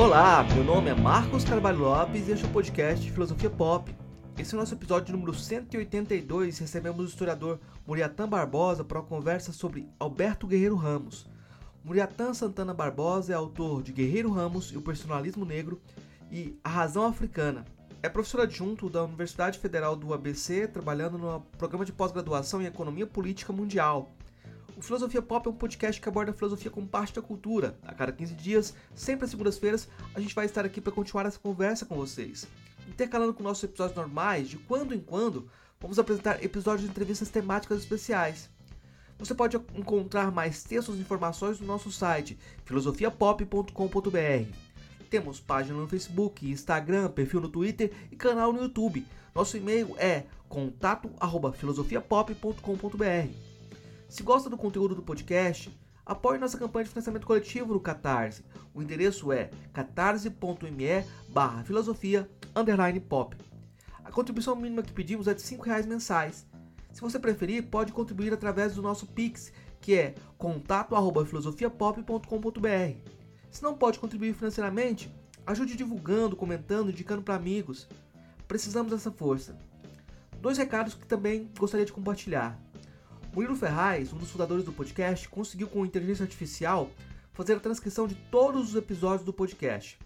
Olá, meu nome é Marcos Carvalho Lopes e este é o podcast Filosofia Pop. Esse é o nosso episódio número 182 recebemos o historiador Muriatan Barbosa para uma conversa sobre Alberto Guerreiro Ramos. Muriatan Santana Barbosa é autor de Guerreiro Ramos e o Personalismo Negro e A Razão Africana. É professor adjunto da Universidade Federal do ABC, trabalhando no programa de pós-graduação em Economia Política Mundial. O Filosofia Pop é um podcast que aborda a filosofia como parte da cultura. A cada 15 dias, sempre às segundas-feiras, a gente vai estar aqui para continuar essa conversa com vocês. Intercalando com nossos episódios normais, de quando em quando, vamos apresentar episódios de entrevistas temáticas especiais. Você pode encontrar mais textos e informações no nosso site filosofiapop.com.br. Temos página no Facebook, Instagram, perfil no Twitter e canal no YouTube. Nosso e-mail é contato@filosofiapop.com.br. Se gosta do conteúdo do podcast, apoie nossa campanha de financiamento coletivo no Catarse. O endereço é catarse.me barra filosofia pop. A contribuição mínima que pedimos é de R$ reais mensais. Se você preferir, pode contribuir através do nosso Pix, que é contato@filosofiapop.com.br. Se não pode contribuir financeiramente, ajude divulgando, comentando, indicando para amigos. Precisamos dessa força. Dois recados que também gostaria de compartilhar. Murilo Ferraz, um dos fundadores do podcast, conseguiu com inteligência artificial fazer a transcrição de todos os episódios do podcast.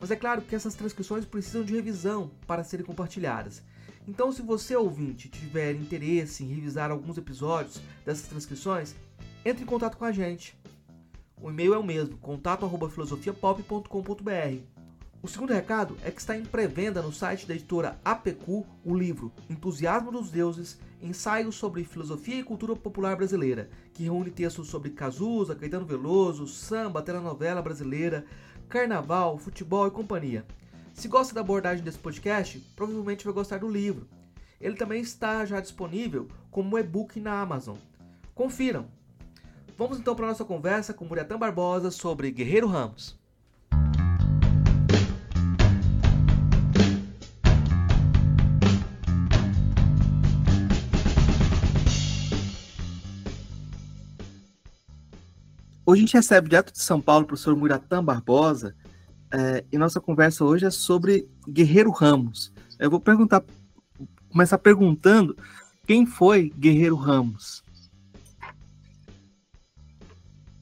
Mas é claro que essas transcrições precisam de revisão para serem compartilhadas. Então, se você ouvinte tiver interesse em revisar alguns episódios dessas transcrições, entre em contato com a gente. O e-mail é o mesmo, contato@filosofiapop.com.br. O segundo recado é que está em pré-venda no site da editora APQ o livro Entusiasmo dos Deuses, ensaios sobre filosofia e cultura popular brasileira, que reúne textos sobre Cazuza, Caetano Veloso, samba, telenovela brasileira, carnaval, futebol e companhia. Se gosta da abordagem desse podcast, provavelmente vai gostar do livro. Ele também está já disponível como e-book na Amazon. Confiram! Vamos então para a nossa conversa com Muriatã Barbosa sobre Guerreiro Ramos. Hoje a gente recebe direto de São Paulo o professor Muratã Barbosa é, e nossa conversa hoje é sobre Guerreiro Ramos. Eu vou perguntar, começar perguntando quem foi Guerreiro Ramos.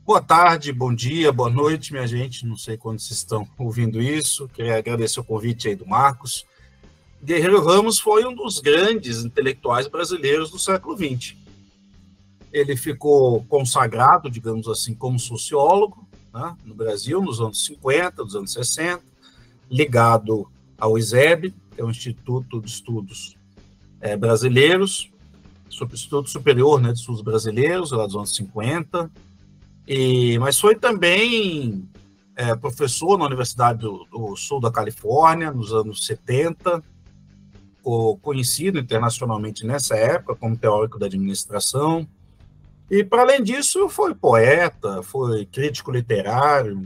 Boa tarde, bom dia, boa noite, minha gente. Não sei quando vocês estão ouvindo isso. Queria agradecer o convite aí do Marcos. Guerreiro Ramos foi um dos grandes intelectuais brasileiros do século XX. Ele ficou consagrado, digamos assim, como sociólogo né, no Brasil, nos anos 50, nos anos 60, ligado ao ISEB, que é o Instituto de Estudos é, Brasileiros, Instituto Superior né, de Estudos Brasileiros, lá dos anos 50, e, mas foi também é, professor na Universidade do, do, Sul da Califórnia, nos anos 70, conhecido internacionalmente nessa época como teórico da administração. E, para além disso, foi poeta, foi crítico literário,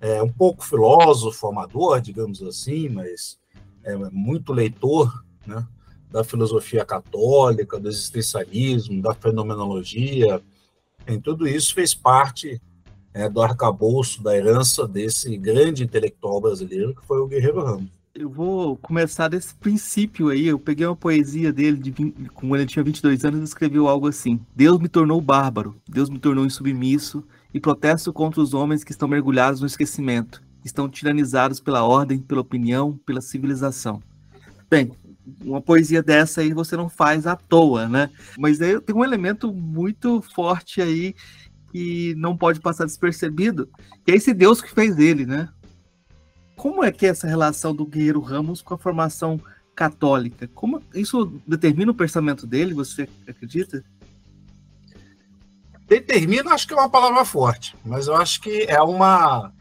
é, um pouco filósofo, amador, digamos assim, mas é, muito leitor né, da filosofia católica, do existencialismo, da fenomenologia, em tudo isso fez parte é, do arcabouço, da herança desse grande intelectual brasileiro que foi o Guerreiro Ramos. Eu vou começar desse princípio aí. Eu peguei uma poesia dele, de 20, quando ele tinha 22 anos, e escreveu algo assim: Deus me tornou bárbaro, Deus me tornou insubmisso, e protesto contra os homens que estão mergulhados no esquecimento, estão tiranizados pela ordem, pela opinião, pela civilização. Bem, uma poesia dessa aí você não faz à toa, né? Mas tem um elemento muito forte aí que não pode passar despercebido, que é esse Deus que fez ele, né? Como é que é essa relação do Guerreiro Ramos com a formação católica? Como isso determina o pensamento dele, você acredita? Determina, acho que é uma palavra forte, mas eu acho que é uma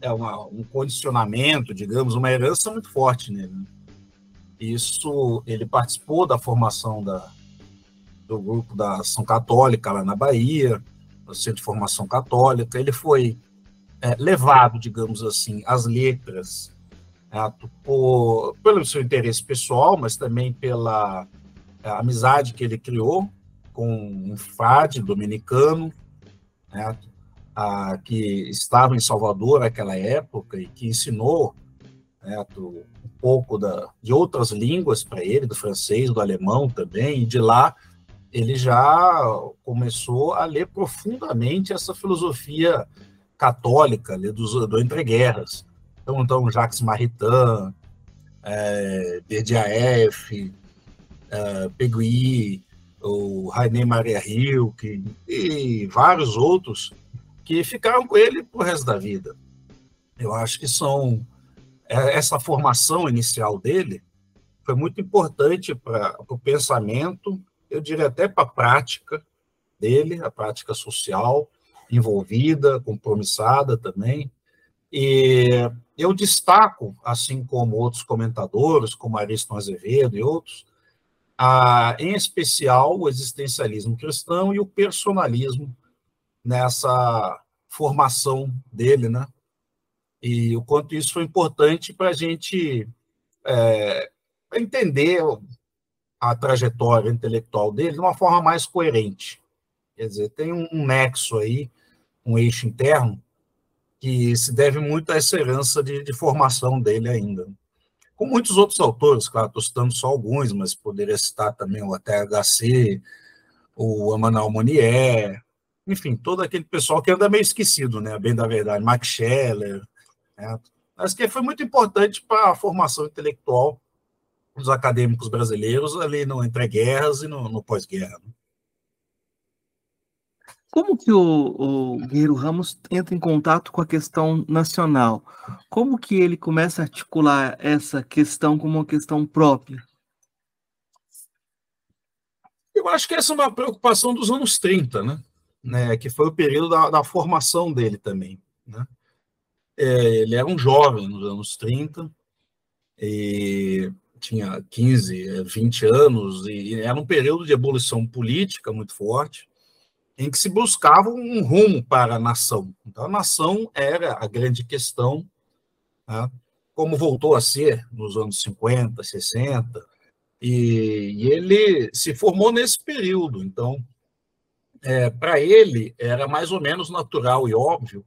é uma, um condicionamento, digamos, uma herança muito forte nele. Né? Isso, ele participou da formação da, do grupo da Ação Católica lá na Bahia, no Centro de Formação Católica. Ele foi é, levado, digamos assim, às letras é, por, pelo seu interesse pessoal, mas também pela é, amizade que ele criou com um frade dominicano, né, a, que estava em Salvador naquela época e que ensinou né, do, um pouco da, de outras línguas para ele, do francês, do alemão também, e de lá ele já começou a ler profundamente essa filosofia católica ali, do, do entreguerras. Então, então, Jacques Maritain, é, Berdyaev, é, Pegui, o Rainer Maria Rilke e vários outros que ficaram com ele pro resto da vida. Eu acho que são é, essa formação inicial dele foi muito importante para o pensamento, eu diria até para a prática dele, a prática social envolvida, compromissada também. E eu destaco, assim como outros comentadores, como Ariston Azevedo e outros, a, em especial o existencialismo cristão e o personalismo nessa formação dele, né? E o quanto isso foi importante para a gente é, entender a trajetória intelectual dele de uma forma mais coerente. Quer dizer, tem um, nexo aí, um eixo interno, que se deve muito a essa herança de, de formação dele ainda. Com muitos outros autores, claro, estou citando só alguns, mas poderia citar também o ATHC, o Emmanuel Monnier, enfim, todo aquele pessoal que anda meio esquecido, né? Bem da verdade, Max Scheller, né? mas que foi muito importante para a formação intelectual dos acadêmicos brasileiros ali no entre-guerras e no, no pós-guerra. Né? Como que o, o Guerreiro Ramos entra em contato com a questão nacional? Como que ele começa a articular essa questão como uma questão própria? Eu acho que essa é uma preocupação dos anos 30, né? né, que foi o período da, da formação dele também. Né? É, ele era um jovem nos anos 30, e tinha 15, 20 anos, e era um período de evolução política muito forte, em que se buscava um rumo para a nação. Então, a nação era a grande questão, né? como voltou a ser nos anos 50, 60, e, e ele se formou nesse período. Então, é, para ele era mais ou menos natural e óbvio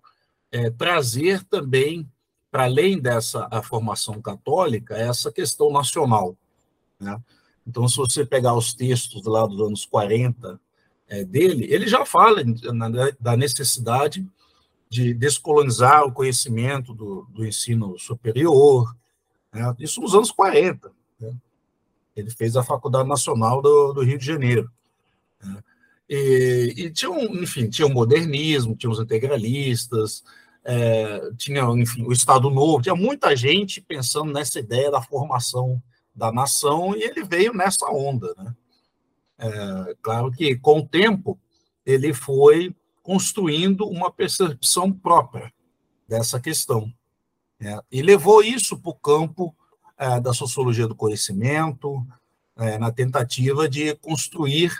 é, trazer também, para além dessa a formação católica, essa questão nacional. Né? Então, se você pegar os textos lá dos anos 40 é, dele, ele já fala na, da necessidade de descolonizar o conhecimento do, do ensino superior, né? isso nos anos 40. Né? Ele fez a Faculdade Nacional do, do Rio de Janeiro. Né? E, e tinha, um, enfim, tinha o modernismo, tinha os integralistas, é, tinha, enfim, o Estado Novo, tinha muita gente pensando nessa ideia da formação da nação e ele veio nessa onda, né? É, claro que com o tempo ele foi construindo uma percepção própria dessa questão né? e levou isso para o campo é, da sociologia do conhecimento, é, na tentativa de construir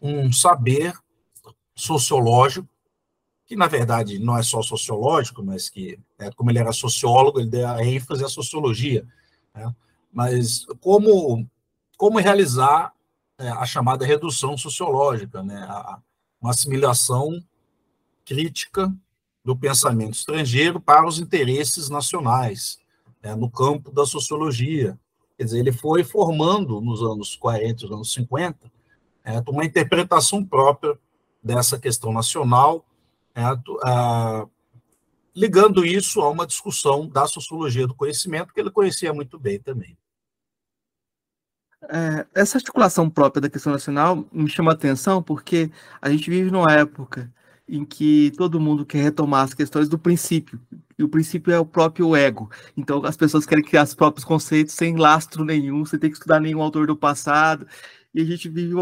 um saber sociológico, que na verdade não é só sociológico, mas que, é, como ele era sociólogo, ele deu a ênfase à sociologia. Né? Mas como, como realizar a chamada redução sociológica, né? a, uma assimilação crítica do pensamento estrangeiro para os interesses nacionais, né? no campo da sociologia. Quer dizer, ele foi formando nos anos 40, nos anos 50, é, uma interpretação própria dessa questão nacional, é, ligando isso a uma discussão da sociologia do conhecimento, que ele conhecia muito bem também. É, essa articulação própria da questão nacional me chama a atenção porque a gente vive numa época em que todo mundo quer retomar as questões do princípio, e o princípio é o próprio ego. Então as pessoas querem criar os próprios conceitos sem lastro nenhum, sem ter que estudar nenhum autor do passado, e a gente vive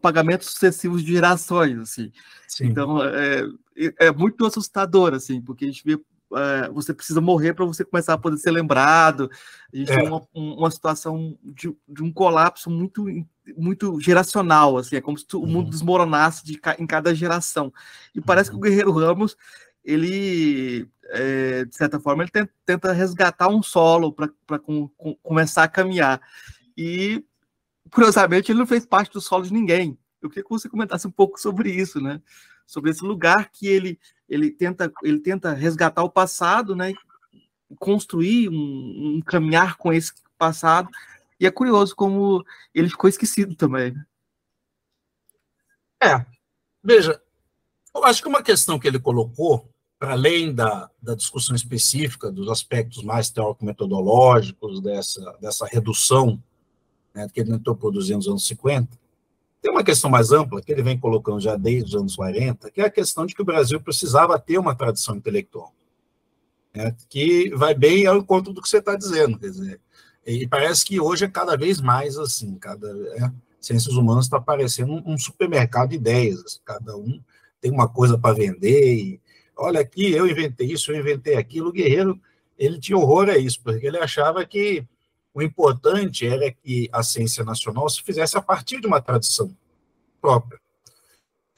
pagamento sucessivos de gerações, assim. Sim. Então, é, é, é muito assustador, assim, porque a gente vê é, você precisa morrer para você começar a poder ser lembrado. A gente é. tem uma, uma situação de, de, um colapso muito, muito geracional, assim, é como se o mundo uhum. desmoronasse de, em cada geração. E parece que o uhum. Guerreiro Ramos, ele, é, de certa forma, ele tenta, tenta resgatar um solo para com, com, começar a caminhar. E curiosamente, ele não fez parte do solo de ninguém. Eu queria que você comentasse um pouco sobre isso, né? Sobre esse lugar que ele ele tenta, ele tenta resgatar o passado, né? Construir um, um caminhar com esse passado. E é curioso como ele ficou esquecido também. Né? É, veja, eu acho que uma questão que ele colocou, para além da, da discussão específica dos aspectos mais teórico-metodológicos dessa, dessa redução né, que ele tentou produzir nos anos 50, tem uma questão mais ampla, que ele vem colocando já desde os anos 40, que é a questão de que o Brasil precisava ter uma tradição intelectual, né, que vai bem ao encontro do que você está dizendo. Quer dizer, e parece que hoje é cada vez mais assim, cada é, ciências humanas está parecendo um, um, supermercado de ideias, cada um tem uma coisa para vender, e, olha aqui, eu inventei isso, eu inventei aquilo, o Guerreiro, ele tinha horror a isso, porque ele achava que o importante era que a ciência nacional se fizesse a partir de uma tradição própria.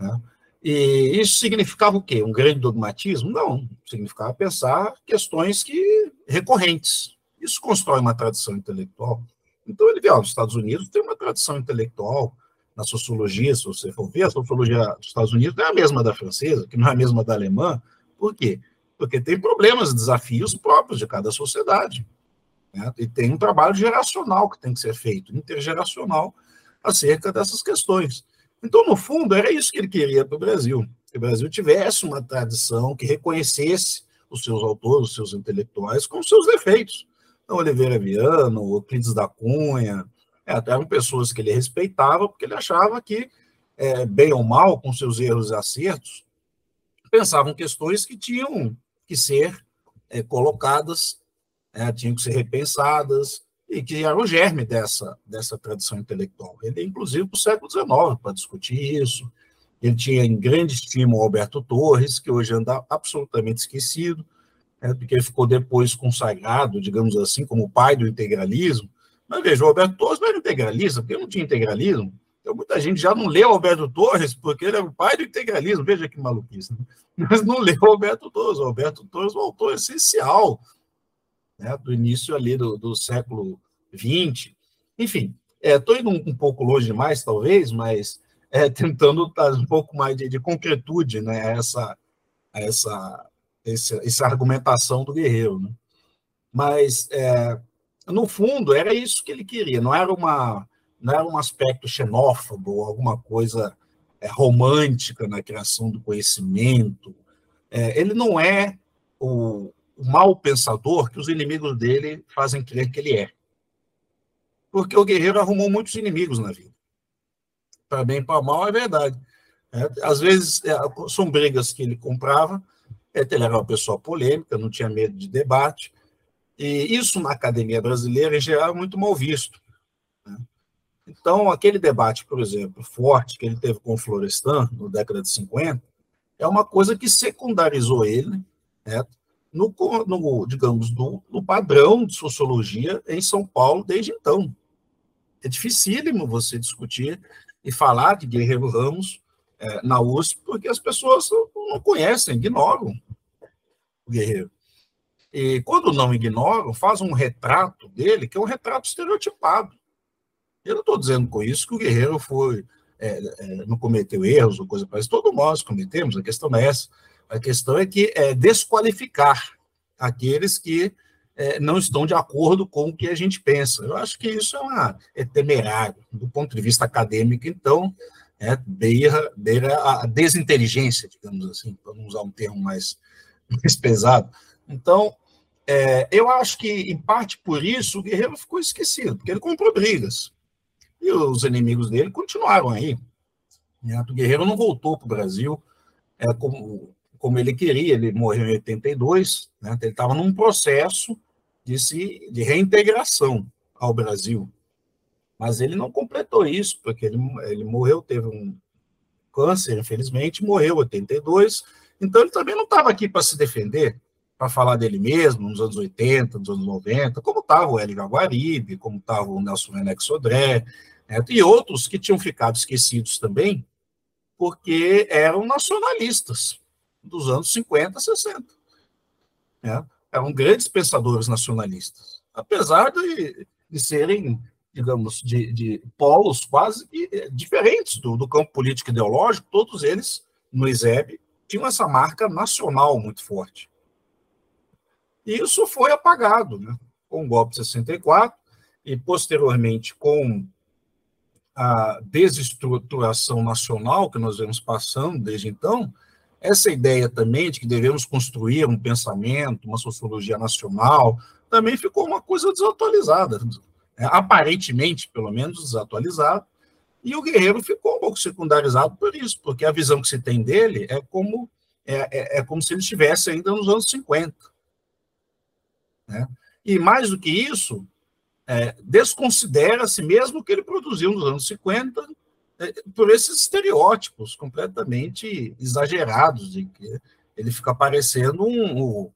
Né? E isso significava o quê? Um grande dogmatismo? Não, significava pensar questões que recorrentes. Isso constrói uma tradição intelectual. Então ele vê, ó, os Estados Unidos tem uma tradição intelectual na sociologia, se você for ver, a sociologia dos Estados Unidos não é a mesma da francesa, que não é a mesma da alemã. Por quê? Porque tem problemas, desafios próprios de cada sociedade. Né? E tem um trabalho geracional que tem que ser feito, intergeracional, acerca dessas questões. Então, no fundo, era isso que ele queria para o Brasil: que o Brasil tivesse uma tradição que reconhecesse os seus autores, os seus intelectuais, com seus defeitos. Então, Oliveira Viana, Euclides da Cunha, é, eram pessoas que ele respeitava, porque ele achava que, é, bem ou mal, com seus erros e acertos, pensavam questões que tinham que ser é, colocadas né, tinham que ser repensadas, e que era o germe dessa, dessa tradição intelectual. Ele, inclusive, para o século XIX, para discutir isso. Ele tinha em grande estima o Alberto Torres, que hoje anda absolutamente esquecido, né, porque ele ficou depois consagrado, digamos assim, como pai do integralismo. Mas veja, o Alberto Torres não era integralista, porque não tinha integralismo. Então, muita gente já não leu Alberto Torres, porque ele era o pai do integralismo. Veja que maluquice. Né? Mas não leu Alberto Torres. O Alberto Torres é um autor essencial né, do início ali do, do século XX. Enfim, estou é, indo um, um, pouco longe demais, talvez, mas é, tentando dar um pouco mais de, de concretude né, a essa, a essa, essa, essa argumentação do guerreiro. Né? Mas, é, no fundo, era isso que ele queria, não era, uma, não era um aspecto xenófobo, alguma coisa é, romântica na criação do conhecimento. É, ele não é o mal pensador que os inimigos dele fazem crer que ele é. Porque o guerreiro arrumou muitos inimigos na vida. Para bem e para mal, é verdade. É, às vezes, é, são brigas que ele comprava, é, ele era uma pessoa polêmica, não tinha medo de debate, e isso na academia brasileira, em geral, é muito mal visto. Né? Então, aquele debate, por exemplo, forte que ele teve com o Florestan, na década de 50, é uma coisa que secundarizou ele, né? No, no digamos, no, no, padrão de sociologia em São Paulo desde então. É dificílimo você discutir e falar de Guerreiro Ramos é, na USP, porque as pessoas não conhecem, ignoram o Guerreiro. E quando não ignoram, fazem um retrato dele, que é um retrato estereotipado. Eu não estou dizendo com isso que o Guerreiro foi, é, é, não cometeu erros ou coisa parecida. Todos nós cometemos, a questão é essa a questão é que é desqualificar aqueles que é, não estão de acordo com o que a gente pensa. Eu acho que isso é, uma, é temerário, do ponto de vista acadêmico, então, é, beira, beira a desinteligência, digamos assim, para não usar um termo mais, mais pesado. Então, é, eu acho que, em parte por isso, o Guerreiro ficou esquecido, porque ele comprou brigas. E os inimigos dele continuaram aí. O Guerreiro não voltou para o Brasil, é, como como ele queria, ele morreu em 82, né? Então, ele estava num processo de, se, de reintegração ao Brasil. Mas ele não completou isso, porque ele, ele morreu, teve um câncer, infelizmente, morreu em 82. Então ele também não estava aqui para se defender, para falar dele mesmo, nos anos 80, nos anos 90, como estava o Hélio Jaguaribe, como estava o Nelson Renex Sodré, né? e outros que tinham ficado esquecidos também, porque eram nacionalistas dos anos 50, 60. Né? Eram grandes pensadores nacionalistas, apesar de, de serem, digamos, de, de polos quase diferentes do, do, campo político ideológico, todos eles no ISEB tinham essa marca nacional muito forte. E isso foi apagado né? com o golpe de 64 e, posteriormente, com a desestruturação nacional que nós vemos passando desde então, essa ideia também de que devemos construir um pensamento, uma sociologia nacional, também ficou uma coisa desatualizada, né? aparentemente, pelo menos, desatualizada, e o Guerreiro ficou um pouco secundarizado por isso, porque a visão que se tem dele é como, é, é, é como se ele estivesse ainda nos anos 50. Né? E mais do que isso, é, desconsidera-se mesmo que ele produziu nos anos 50 é, por esses estereótipos completamente exagerados de que ele fica parecendo um, um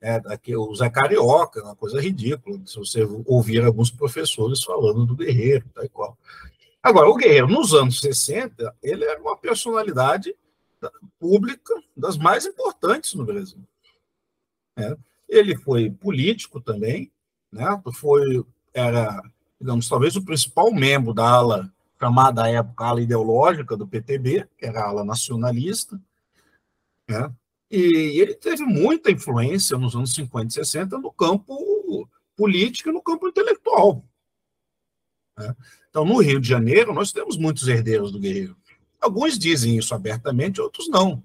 é, aqui, o Zé Carioca, uma coisa ridícula, se você ouvir alguns professores falando do Guerreiro, tal e qual. Agora, o Guerreiro, nos anos 60, ele era uma personalidade pública das mais importantes no Brasil. É. Ele foi político também, né? foi, era, digamos, talvez o principal membro da ala, chamada à época ala ideológica do PTB, que era a ala nacionalista, né? e ele teve muita influência nos anos 50 e 60 no campo político e no campo intelectual. Né? Então, no Rio de Janeiro, nós temos muitos herdeiros do Guerreiro. Alguns dizem isso abertamente, outros não.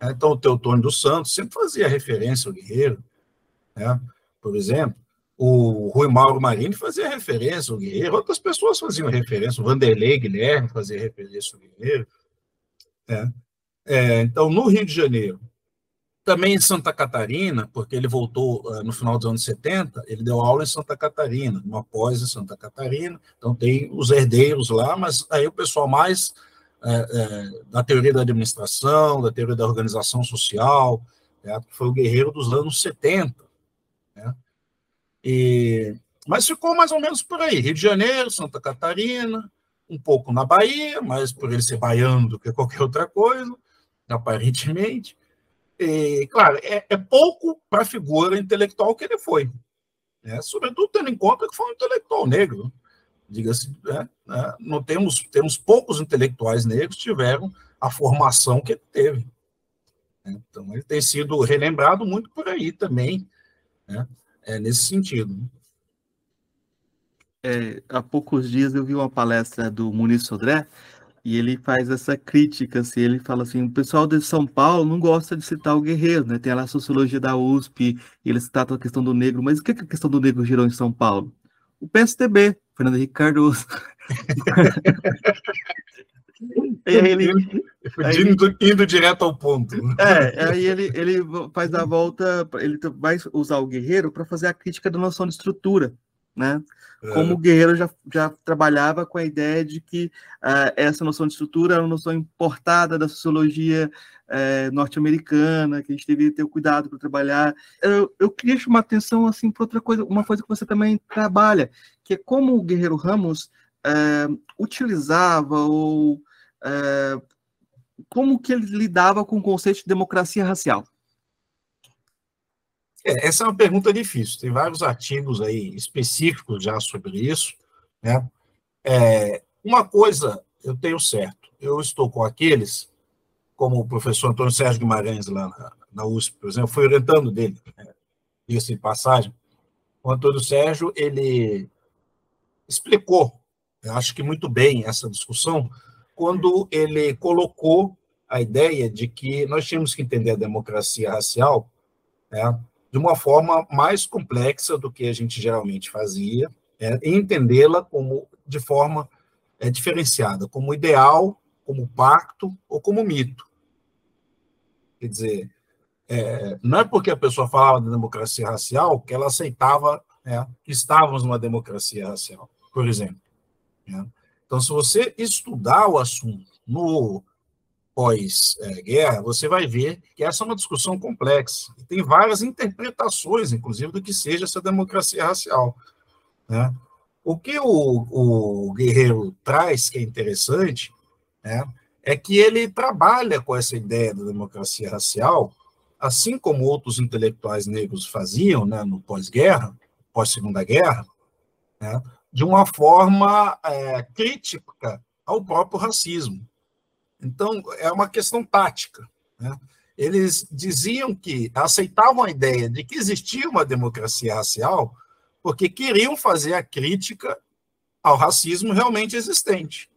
É, então, o Teotônio dos Santos sempre fazia referência ao Guerreiro. Né? Por exemplo, o Rui Mauro Marini fazia referência ao Guerreiro, outras pessoas faziam referência, o Vanderlei Guilherme fazia referência ao Guerreiro. É. É, então, no Rio de Janeiro, também em Santa Catarina, porque ele voltou uh, no final dos anos 70, ele deu aula em Santa Catarina, uma pós em Santa Catarina, então tem os herdeiros lá, mas aí o pessoal mais é, é, da teoria da administração, da teoria da organização social, né, foi o guerreiro dos anos 70. Né? E, mas ficou mais ou menos por aí, Rio de Janeiro, Santa Catarina, um pouco na Bahia, mais por ele ser baiano do que qualquer outra coisa, aparentemente. E, claro, é, é pouco para a figura intelectual que ele foi, né? sobretudo tendo em conta que foi um intelectual negro diga-se, né, né, não temos, temos poucos intelectuais negros que tiveram a formação que ele teve. Né. Então, ele tem sido relembrado muito por aí também, né, é, nesse sentido. É, há poucos dias eu vi uma palestra do Muniz Sodré, e ele faz essa crítica, assim, ele fala assim, o pessoal de São Paulo não gosta de citar o guerreiro, né? Tem lá a sociologia da USP, e eles tratam a questão do negro, mas o que, que a questão do negro girou em São Paulo? O PSDB, Fernando Henrique Cardoso. aí ele, indo, indo, direto ao ponto. É, aí ele, ele faz a volta, ele vai usar o guerreiro para fazer a crítica da noção de estrutura, né? Como é. o Guerreiro já, já trabalhava com a ideia de que uh, essa noção de estrutura era uma noção importada da sociologia uh, norte-americana, que a gente deveria ter cuidado para trabalhar. Eu, eu queria chamar atenção assim para outra coisa, uma coisa que você também trabalha, que é como o Guerreiro Ramos uh, utilizava ou como que ele lidava com o conceito de democracia racial. É, essa é uma pergunta difícil. Tem vários artigos aí específicos já sobre isso. Né? É, uma coisa eu tenho certo. Eu estou com aqueles, como o professor Antônio Sérgio Guimarães, lá na, na USP, por exemplo, foi orientando dele, né? isso em passagem. O Antônio Sérgio, ele explicou, acho que muito bem essa discussão, quando ele colocou a ideia de que nós tínhamos que entender a democracia racial né, de uma forma mais complexa do que a gente geralmente fazia, é, entendê-la como de forma é, diferenciada, como ideal, como pacto ou como mito. Quer dizer, é, não é porque a pessoa falava de democracia racial que ela aceitava né, que estávamos numa democracia racial, por exemplo. Né? Então, se você estudar o assunto no pós-guerra, você vai ver que essa é uma discussão complexa. E tem várias interpretações, inclusive, do que seja essa democracia racial. Né? O que o, o Guerreiro traz, que é interessante, né, é que ele trabalha com essa ideia da democracia racial, assim como outros intelectuais negros faziam né, no pós-guerra, pós-segunda guerra, né, de uma forma é, crítica ao próprio racismo. Então, é uma questão tática. Né? Eles diziam que aceitavam a ideia de que existia uma democracia racial porque queriam fazer a crítica ao racismo realmente existente.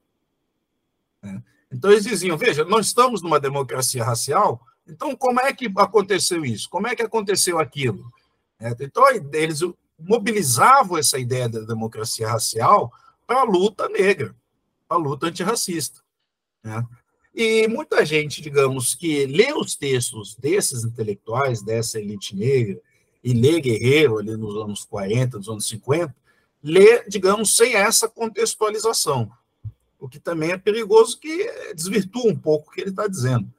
Né? Então eles diziam: veja, nós estamos numa democracia racial, então como é que aconteceu isso? Como é que aconteceu aquilo? É, então eles mobilizavam essa ideia da democracia racial para a luta negra, para a luta antirracista. Né? E muita gente, digamos, que lê os textos desses intelectuais, dessa elite negra, e lê Guerreiro ali nos anos 40, nos anos 50, lê, digamos, sem essa contextualização. O que também é perigoso, que desvirtua um pouco o que ele está dizendo.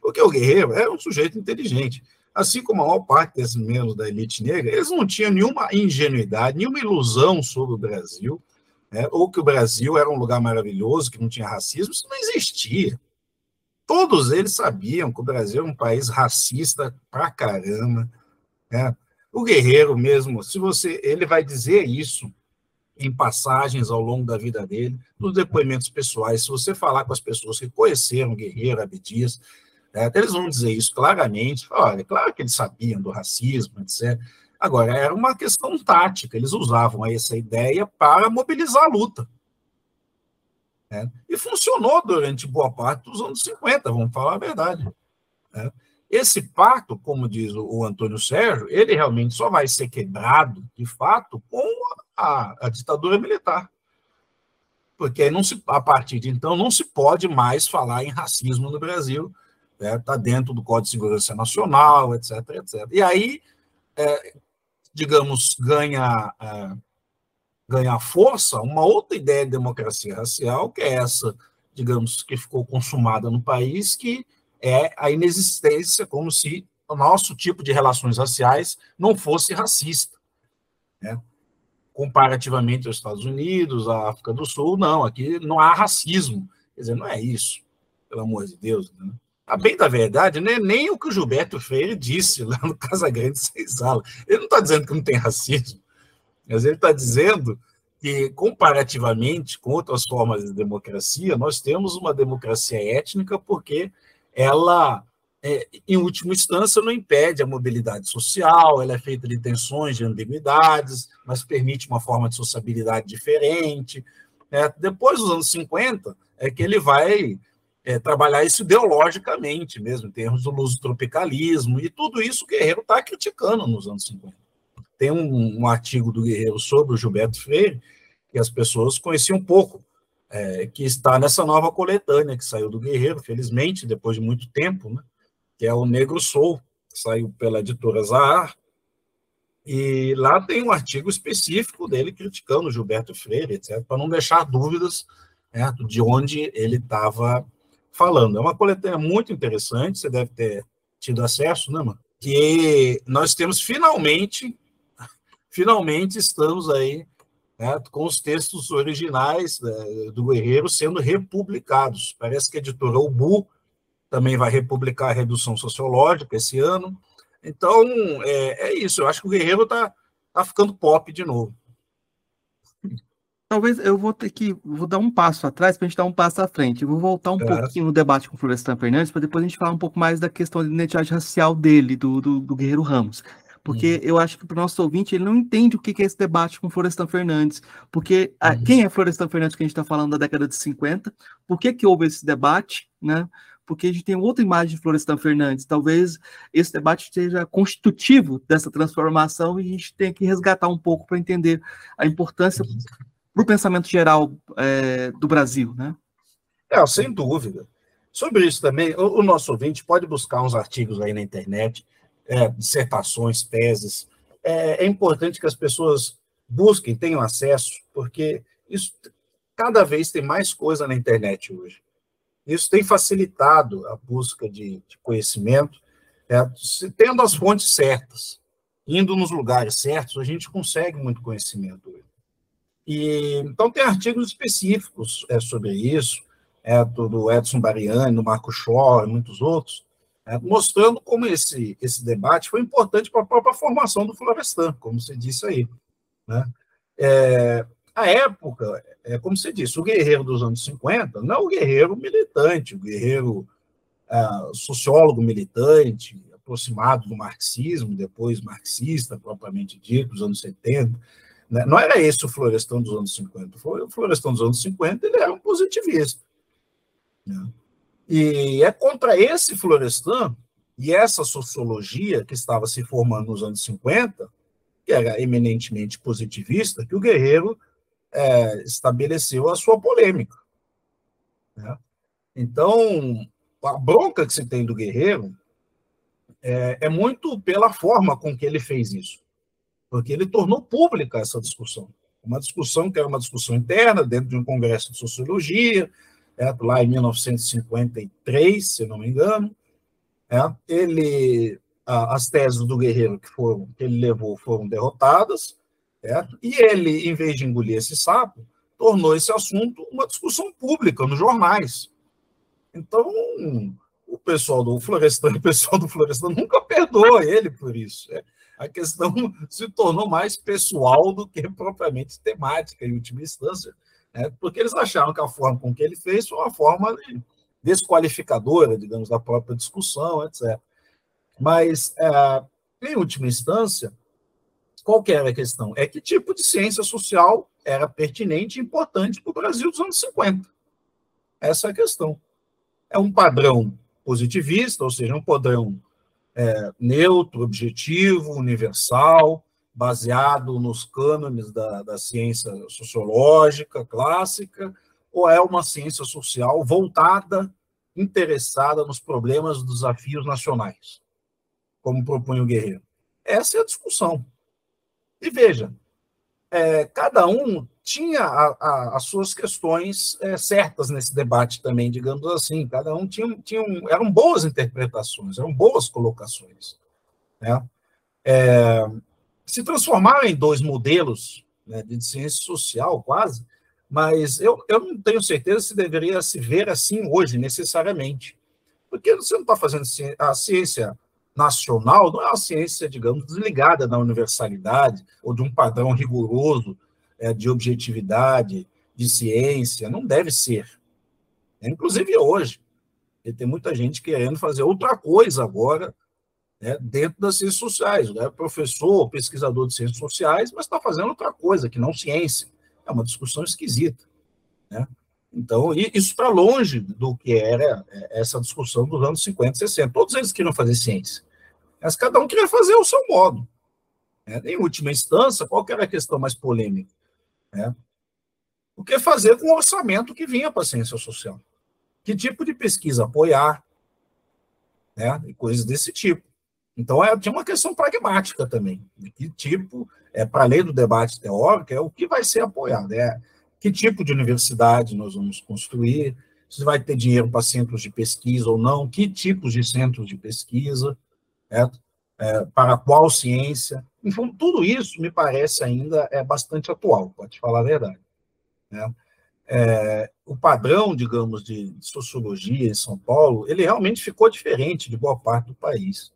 Porque o Guerreiro é um sujeito inteligente. Assim como a maior parte desses membros da elite negra, eles não tinham nenhuma ingenuidade, nenhuma ilusão sobre o Brasil, né? ou que o Brasil era um lugar maravilhoso, que não tinha racismo. Isso não existia. Todos eles sabiam que o Brasil é um país racista pra caramba. Né? O Guerreiro mesmo, se você, ele vai dizer isso em passagens ao longo da vida dele, nos depoimentos pessoais. Se você falar com as pessoas que conheceram Guerreiro, Abdias, né, eles vão dizer isso claramente. Olha, claro que eles sabiam do racismo, etc. Agora, era uma questão tática, eles usavam essa ideia para mobilizar a luta. Né? E funcionou durante boa parte dos anos 50, vamos falar a verdade. Né? Esse pacto, como diz o Antônio Sérgio, ele realmente só vai ser quebrado, de fato, com a, a ditadura militar. Porque não se, a partir de então não se pode mais falar em racismo no Brasil, está né? Dentro do Código de Segurança Nacional, etc, etc. E aí, é, digamos, ganha, é, ganha força uma outra ideia de democracia racial, que é essa, digamos, que ficou consumada no país, que é a inexistência, como se o nosso tipo de relações raciais não fosse racista. Né? Comparativamente aos Estados Unidos, à África do Sul, não, aqui não há racismo. Quer dizer, não é isso, pelo amor de Deus. Né? A bem da verdade, não é nem o que o Gilberto Freire disse lá no Casa Grande Senzala. Ele não está dizendo que não tem racismo, mas ele está dizendo que, comparativamente com outras formas de democracia, nós temos uma democracia étnica porque ela, é, em última instância, não impede a mobilidade social, ela é feita de tensões, de ambiguidades, mas permite uma forma de sociabilidade diferente. É, depois dos anos 50, é que ele vai é, trabalhar isso ideologicamente mesmo, em termos do luso-tropicalismo, e tudo isso o Guerreiro está criticando nos anos 50. Tem um, um, artigo do Guerreiro sobre o Gilberto Freire, que as pessoas conheciam pouco, é, que está nessa nova coletânea que saiu do Guerreiro, felizmente, depois de muito tempo, né, que é o Negro Soul, que saiu pela editora Zahar, e lá tem um artigo específico dele criticando o Gilberto Freire, etc., para não deixar dúvidas né, de onde ele estava falando. É uma coletânea muito interessante, você deve ter tido acesso, né, mano? Que nós temos finalmente, finalmente estamos aí né, com os textos originais né, do Guerreiro sendo republicados. Parece que a editora Ubu também vai republicar a Redução Sociológica esse ano. Então, é, é isso. Eu acho que o Guerreiro está tá ficando pop de novo. Talvez eu vou ter que vou dar um passo atrás para a gente dar um passo à frente. Eu vou voltar um é. pouquinho no debate com o Florestan Fernandes para depois a gente falar um pouco mais da questão da identidade racial dele, do, do, do Guerreiro Ramos. Porque uhum. eu acho que para o nosso ouvinte ele não entende o que é esse debate com Florestan Fernandes. Porque ah, uhum. quem é Florestan Fernandes que a gente está falando da década de 50? Por que, que houve esse debate? Né? Porque a gente tem outra imagem de Florestan Fernandes. Talvez esse debate seja constitutivo dessa transformação e a gente tem que resgatar um pouco para entender a importância uhum. Para o pensamento geral é, do Brasil. Né? É, sem dúvida. Sobre isso também, o, o nosso ouvinte pode buscar uns artigos aí na internet é, dissertações, teses. É, é, importante que as pessoas busquem, tenham acesso, porque isso cada vez tem mais coisa na internet hoje. Isso tem facilitado a busca de, de conhecimento, é, tendo as fontes certas, indo nos lugares certos, a gente consegue muito conhecimento hoje. E, então, tem artigos específicos é, sobre isso, é, do Edson Bariani, do Marco Shaw e muitos outros, é, mostrando como esse, esse debate foi importante para a própria formação do Florestan, como você disse aí. Né? É, a época, é como você disse, o guerreiro dos anos 50 não é o guerreiro militante, o guerreiro uh, sociólogo militante, aproximado do marxismo, depois marxista, propriamente dito, dos anos 70. Né? Não era esse o Florestan dos anos 50. O Florestan dos anos 50 ele era um positivista. Né? E é contra esse Florestan e essa sociologia que estava se formando nos anos 50, que era eminentemente positivista, que o Guerreiro é, estabeleceu a sua polêmica. Né? Então, a bronca que se tem do Guerreiro é, é, muito pela forma com que ele fez isso, porque ele tornou pública essa discussão. Uma discussão que era uma discussão interna, dentro de um congresso de sociologia, é, lá em 1953, se não me engano. É, ele, a, as teses do Guerreiro que, foram, que ele levou foram derrotadas, é, e ele, em vez de engolir esse sapo, tornou esse assunto uma discussão pública nos jornais. Então, o pessoal do Florestan, o pessoal do Florestan nunca perdoa ele por isso. É. A questão se tornou mais pessoal do que propriamente temática, em última instância, né? porque eles acharam que a forma com que ele fez foi uma forma desqualificadora, digamos, da própria discussão, etc. Mas, é, em última instância, qual que era a questão? É que tipo de ciência social era pertinente e importante para o Brasil dos anos 50. Essa é a questão. É um padrão positivista, ou seja, um padrão é, neutro, objetivo, universal, baseado nos cânones da, da ciência sociológica clássica, ou é uma ciência social voltada, interessada nos problemas e desafios nacionais, como propõe o Guerreiro? Essa é a discussão. E veja, é, cada um tinha a, a, as suas questões é, certas nesse debate também, digamos assim. Cada um tinha, tinha um, eram boas interpretações, eram boas colocações. Né? É, se transformaram em dois modelos né, de ciência social, quase, mas eu, eu não tenho certeza se deveria se ver assim hoje, necessariamente. Porque você não está fazendo ciência, a ciência nacional, não é uma ciência, digamos, desligada da universalidade ou de um padrão rigoroso é, de objetividade, de ciência, não deve ser. É, inclusive hoje, tem muita gente querendo fazer outra coisa agora né, dentro das ciências sociais. Né? Professor, pesquisador de ciências sociais, mas está fazendo outra coisa, que não ciência. É uma discussão esquisita. Né? Então, isso para longe do que era é, essa discussão dos anos 50 e 60. Todos eles queriam fazer ciência, mas cada um queria fazer o seu modo. Né? Em última instância, qual era a questão mais polêmica? Né? O que fazer com o orçamento que vinha para a ciência social? Que tipo de pesquisa apoiar? Né? E coisas desse tipo. Então, é, tinha uma questão pragmática também. De que tipo, é, para além do debate teórico, é o que vai ser apoiado. É, que tipo de universidade nós vamos construir, se vai ter dinheiro para centros de pesquisa ou não, que tipos de centros de pesquisa, É, para qual ciência. Enfim, tudo isso me parece ainda é bastante atual, pode falar a verdade. Né? É, o padrão, digamos, de sociologia em São Paulo, ele realmente ficou diferente de boa parte do país.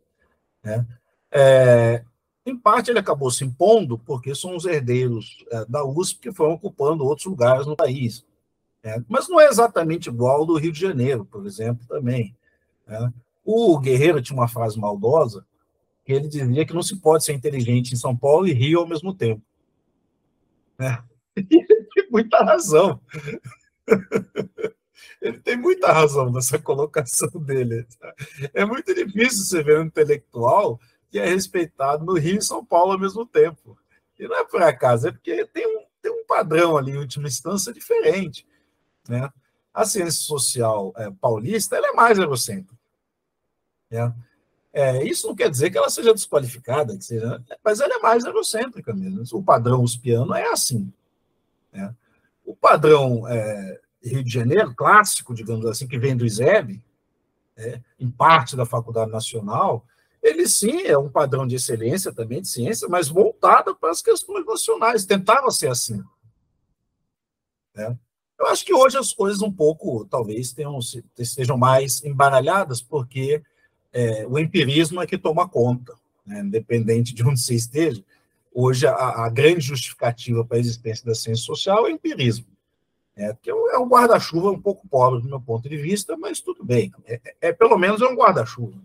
Né? É, em parte, ele acabou se impondo porque são os herdeiros é, da USP que foram ocupando outros lugares no país. É, mas não é exatamente igual ao do Rio de Janeiro, por exemplo, também. Né? O Guerreiro tinha uma frase maldosa, que ele dizia que não se pode ser inteligente em São Paulo e Rio ao mesmo tempo. É. ele tem muita razão. ele tem muita razão nessa colocação dele. É muito difícil você ver um intelectual que é respeitado no Rio e São Paulo ao mesmo tempo. E não é por acaso, é porque tem um, tem um padrão ali, em última instância, diferente. Né? A ciência social é, paulista ela é mais eurocêntrica. Né? É, isso não quer dizer que ela seja desqualificada, que seja, mas ela é mais eurocêntrica mesmo. O padrão uspiano é assim. Né? O padrão é, Rio de Janeiro, clássico, digamos assim, que vem do ISEB, é, em parte da Faculdade Nacional, ele sim é um padrão de excelência também de ciência, mas voltado para as questões nacionais, tentava ser assim. Né? Eu acho que hoje as coisas um pouco, talvez, tenham, estejam mais embaralhadas, porque é, o empirismo é que toma conta, né? independente de onde você esteja. Hoje, a, a, grande justificativa para a existência da ciência social é o empirismo. É, que é um guarda-chuva um pouco pobre do meu ponto de vista, mas tudo bem. É, é pelo menos é um guarda-chuva.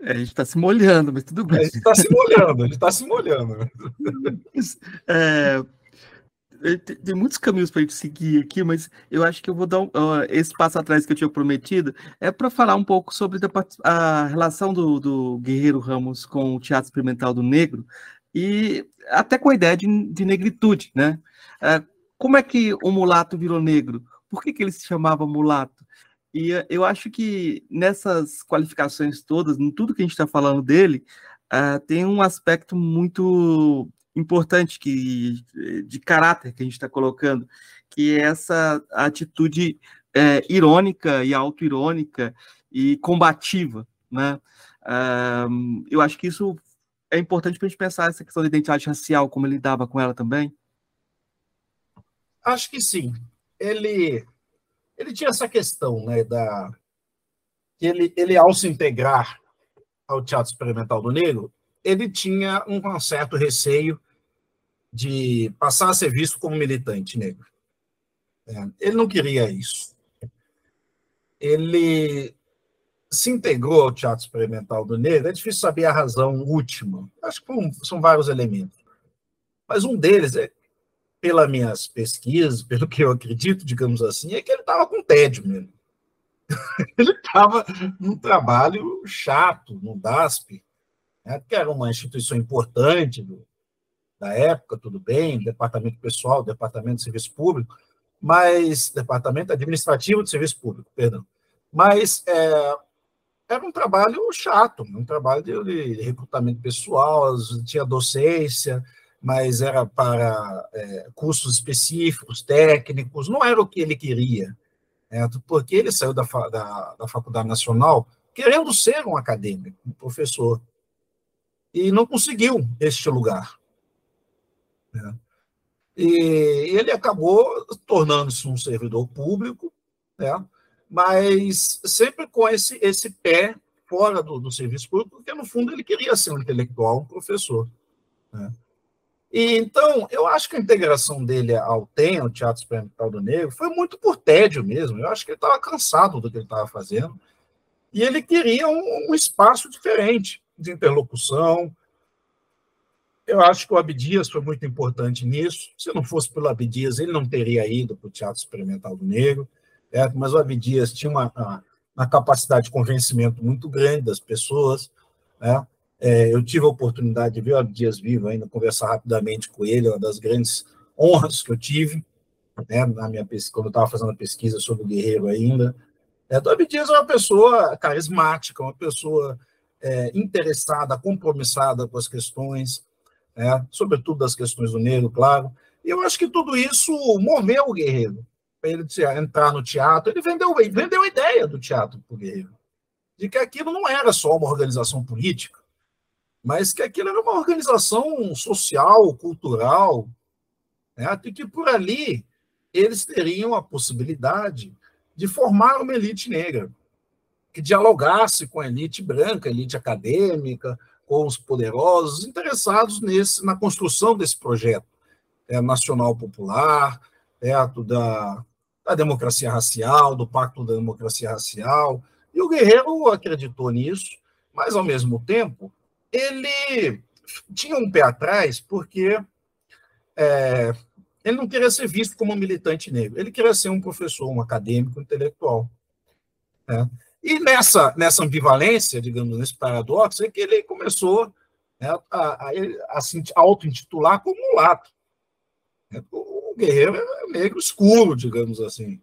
É, a gente está se molhando, mas tudo bem. A gente está se molhando, a gente está se molhando. É, tem muitos caminhos para a gente seguir aqui, mas eu acho que eu vou dar um, uh, esse passo atrás que eu tinha prometido é para falar um pouco sobre a relação do, do, Guerreiro Ramos com o Teatro Experimental do Negro e até com a ideia de, de negritude, né? Uh, como é que o mulato virou negro? Por que, que ele se chamava mulato? E uh, eu acho que nessas qualificações todas, em tudo que a gente está falando dele, tem um aspecto muito importante que, de caráter que a gente está colocando, que é essa atitude é, irônica e auto-irônica e combativa, né? Um, eu acho que isso é importante para a gente pensar essa questão da identidade racial, como ele lidava com ela também. Acho que sim. Ele, ele tinha essa questão, né, da que ele, ele ao se integrar ao Teatro Experimental do Negro, ele tinha um certo receio de passar a ser visto como militante negro. É, ele não queria isso. Ele se integrou ao Teatro Experimental do Negro. É difícil saber a razão última. Acho que são vários elementos. Mas um deles, é, pelas minhas pesquisas, pelo que eu acredito, digamos assim, é que ele estava com tédio mesmo. ele estava num trabalho chato no DASP, né, que era uma instituição importante do, da época, tudo bem, departamento pessoal, departamento de serviço público, mas departamento administrativo de serviço público, perdão. Mas é, era um trabalho chato, um trabalho de, de recrutamento pessoal, tinha docência, mas era para é, cursos específicos, técnicos, não era o que ele queria, é, porque ele saiu da, da, da Faculdade Nacional querendo ser um acadêmico, um professor, e não conseguiu este lugar. Né? E ele acabou tornando-se um servidor público, né? mas sempre com esse, esse pé fora do, do serviço público, porque no fundo ele queria ser um intelectual, um professor. Né? E, então, eu acho que a integração dele ao TEM, ao Teatro Experimental do Negro, foi muito por tédio mesmo. Eu acho que ele estava cansado do que ele estava fazendo. E ele queria um, um espaço diferente de interlocução, eu acho que o Abdias foi muito importante nisso. Se não fosse pelo Abdias, ele não teria ido para o Teatro Experimental do Negro, é, mas o Abdias tinha uma, uma, uma, capacidade de convencimento muito grande das pessoas. Né? É, eu tive a oportunidade de ver o Abdias vivo ainda, conversar rapidamente com ele, uma das grandes honras que eu tive, né, na minha quando eu estava fazendo a pesquisa sobre o Guerreiro ainda. É, o Abdias é uma pessoa carismática, uma pessoa é, interessada, compromissada com as questões, né? sobretudo das questões do negro, claro. E eu acho que tudo isso moveu o Guerreiro para ele entrar no teatro. Ele vendeu, vendeu a ideia do teatro para o Guerreiro, de que aquilo não era só uma organização política, mas que aquilo era uma organização social, cultural, né? e que por ali eles teriam a possibilidade de formar uma elite negra, que dialogasse com a elite branca, elite acadêmica, com os poderosos interessados nesse, na construção desse projeto é, nacional popular, perto da, da democracia racial, do Pacto da Democracia Racial. E o Guerreiro acreditou nisso, mas, ao mesmo tempo, ele tinha um pé atrás, porque é, ele não queria ser visto como um militante negro, ele queria ser um professor, um acadêmico, um intelectual. Né? E nessa, nessa ambivalência, digamos, nesse paradoxo, é que ele começou né, a, a, a, se auto-intitular como mulato. Né, o guerreiro é negro escuro, digamos assim.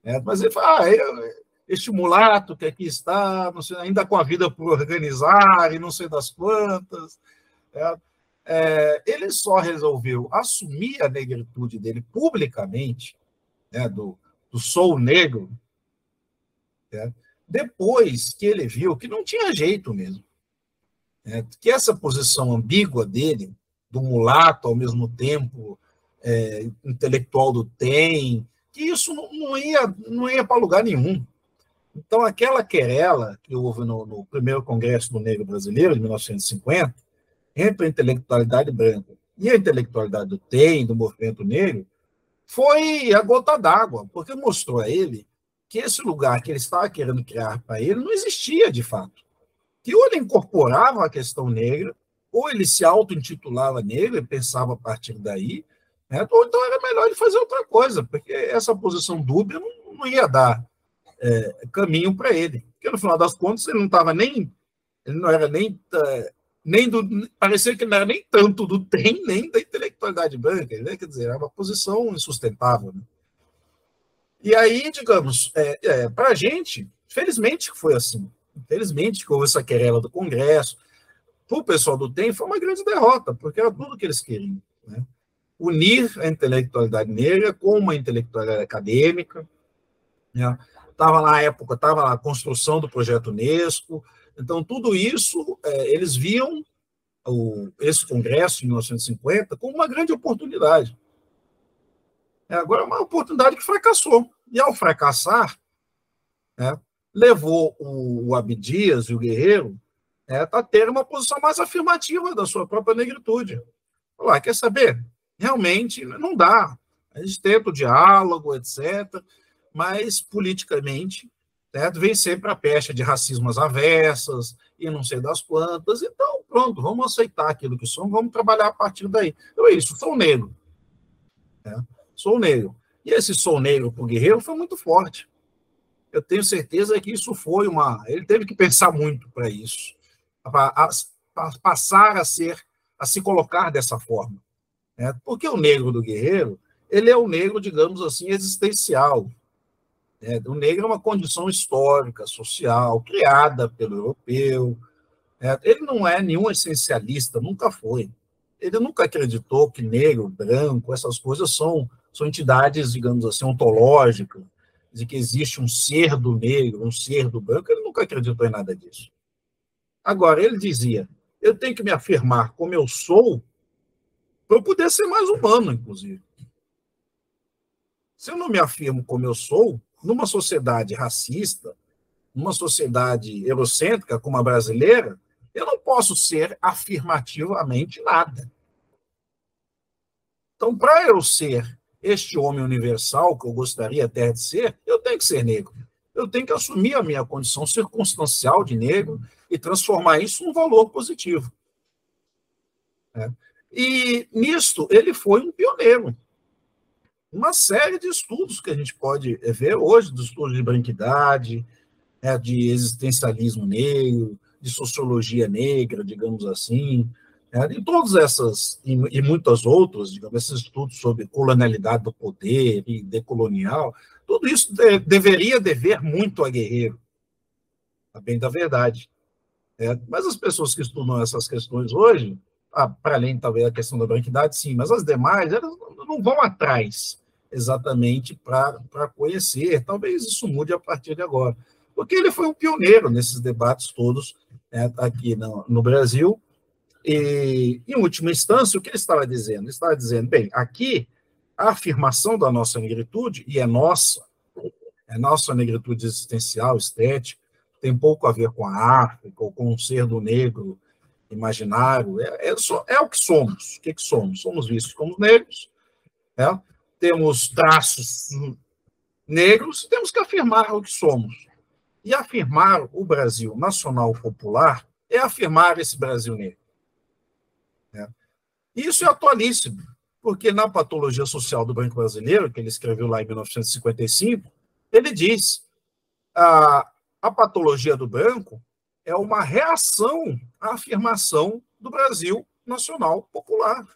Né, mas ele fala, ah, este mulato que aqui está, sei, ainda com a vida por organizar e não sei das quantas. É, é, ele só resolveu assumir a negritude dele publicamente, né, do, do sou negro, né, depois que ele viu que não tinha jeito mesmo. É, que essa posição ambígua dele, do mulato ao mesmo tempo, é, intelectual do TEM, que isso não, não ia, não ia para lugar nenhum. Então, aquela querela que houve no, no, primeiro Congresso do Negro Brasileiro, de 1950, entre a intelectualidade branca e a intelectualidade do TEM, do movimento negro, foi a gota d'água, porque mostrou a ele que esse lugar que ele estava querendo criar para ele não existia de fato. Que ou ele incorporava a questão negra, ou ele se auto-intitulava negro e pensava a partir daí, né? ou então era melhor ele fazer outra coisa, porque essa posição dúbia não, não ia dar é, caminho para ele. Porque no final das contas ele não estava nem. Ele não era nem. É, nem do, parecia que não era nem tanto do tem, nem da intelectualidade branca, né? quer dizer, era uma posição insustentável. Né? E aí, digamos, é, é, para a gente, felizmente que foi assim. Infelizmente que houve essa querela do Congresso. Para o pessoal do TEM foi uma grande derrota, porque era tudo que eles queriam. Né? Unir a intelectualidade negra com uma intelectualidade acadêmica. Né? Estava na época, estava na construção do projeto Unesco. Então, tudo isso, é, eles viam o, esse congresso em 1950 como uma grande oportunidade. É, agora, é uma oportunidade que fracassou. E ao fracassar, né, levou o, o Abdias e o Guerreiro né, a ter uma posição mais afirmativa da sua própria negritude. Falar, quer saber? Realmente não dá. A gente tenta o diálogo, etc., mas politicamente né, vem sempre a pecha de racismo às avessas e não sei das quantas. Então, pronto, vamos aceitar aquilo que somos, vamos trabalhar a partir daí. Então é isso, sou negro. Né? Sou negro. E esse sou negro para o guerreiro foi muito forte. Eu tenho certeza que isso foi uma. Ele teve que pensar muito para isso, para passar a ser, a se colocar dessa forma. Né? Porque o negro do guerreiro, ele é o negro, digamos assim, existencial. Né? O negro é uma condição histórica, social, criada pelo europeu. Né? Ele não é nenhum essencialista, nunca foi. Ele nunca acreditou que negro, branco, essas coisas são são entidades, digamos assim, ontológicas, de que existe um ser do negro, um ser do branco, ele nunca acreditou em nada disso. Agora, ele dizia: eu tenho que me afirmar como eu sou para eu poder ser mais humano, inclusive. Se eu não me afirmo como eu sou, numa sociedade racista, numa sociedade eurocêntrica como a brasileira, eu não posso ser afirmativamente nada. Então, para eu ser este homem universal que eu gostaria até de ser, eu tenho que ser negro. Eu tenho que assumir a minha condição circunstancial de negro e transformar isso num valor positivo. É. E nisto ele foi um pioneiro. Uma série de estudos que a gente pode ver hoje, dos estudos de branquidade, é, de existencialismo negro, de sociologia negra, digamos assim, é, e todas essas, e, e, muitas outras, digamos, esses estudos sobre colonialidade do poder e decolonial, tudo isso de, deveria dever muito a Guerreiro, a bem da verdade. É, mas as pessoas que estudam essas questões hoje, ah, para além talvez da questão da branquidade, sim, mas as demais, elas não vão atrás exatamente para conhecer. Talvez isso mude a partir de agora. Porque ele foi um pioneiro nesses debates todos né, aqui no, no Brasil, e, em última instância, o que ele estava dizendo? Ele estava dizendo, bem, aqui a afirmação da nossa negritude, e é nossa, é nossa negritude existencial, estética, tem pouco a ver com a África ou com o ser do negro imaginário, é, é, é o que somos. O que, que somos? Somos vistos como negros, né? temos traços negros temos que afirmar o que somos. E afirmar o Brasil nacional popular é afirmar esse Brasil negro. Isso é atualíssimo, porque na Patologia Social do Banco Brasileiro, que ele escreveu lá em 1955, ele diz a, a patologia do branco é uma reação à afirmação do Brasil nacional popular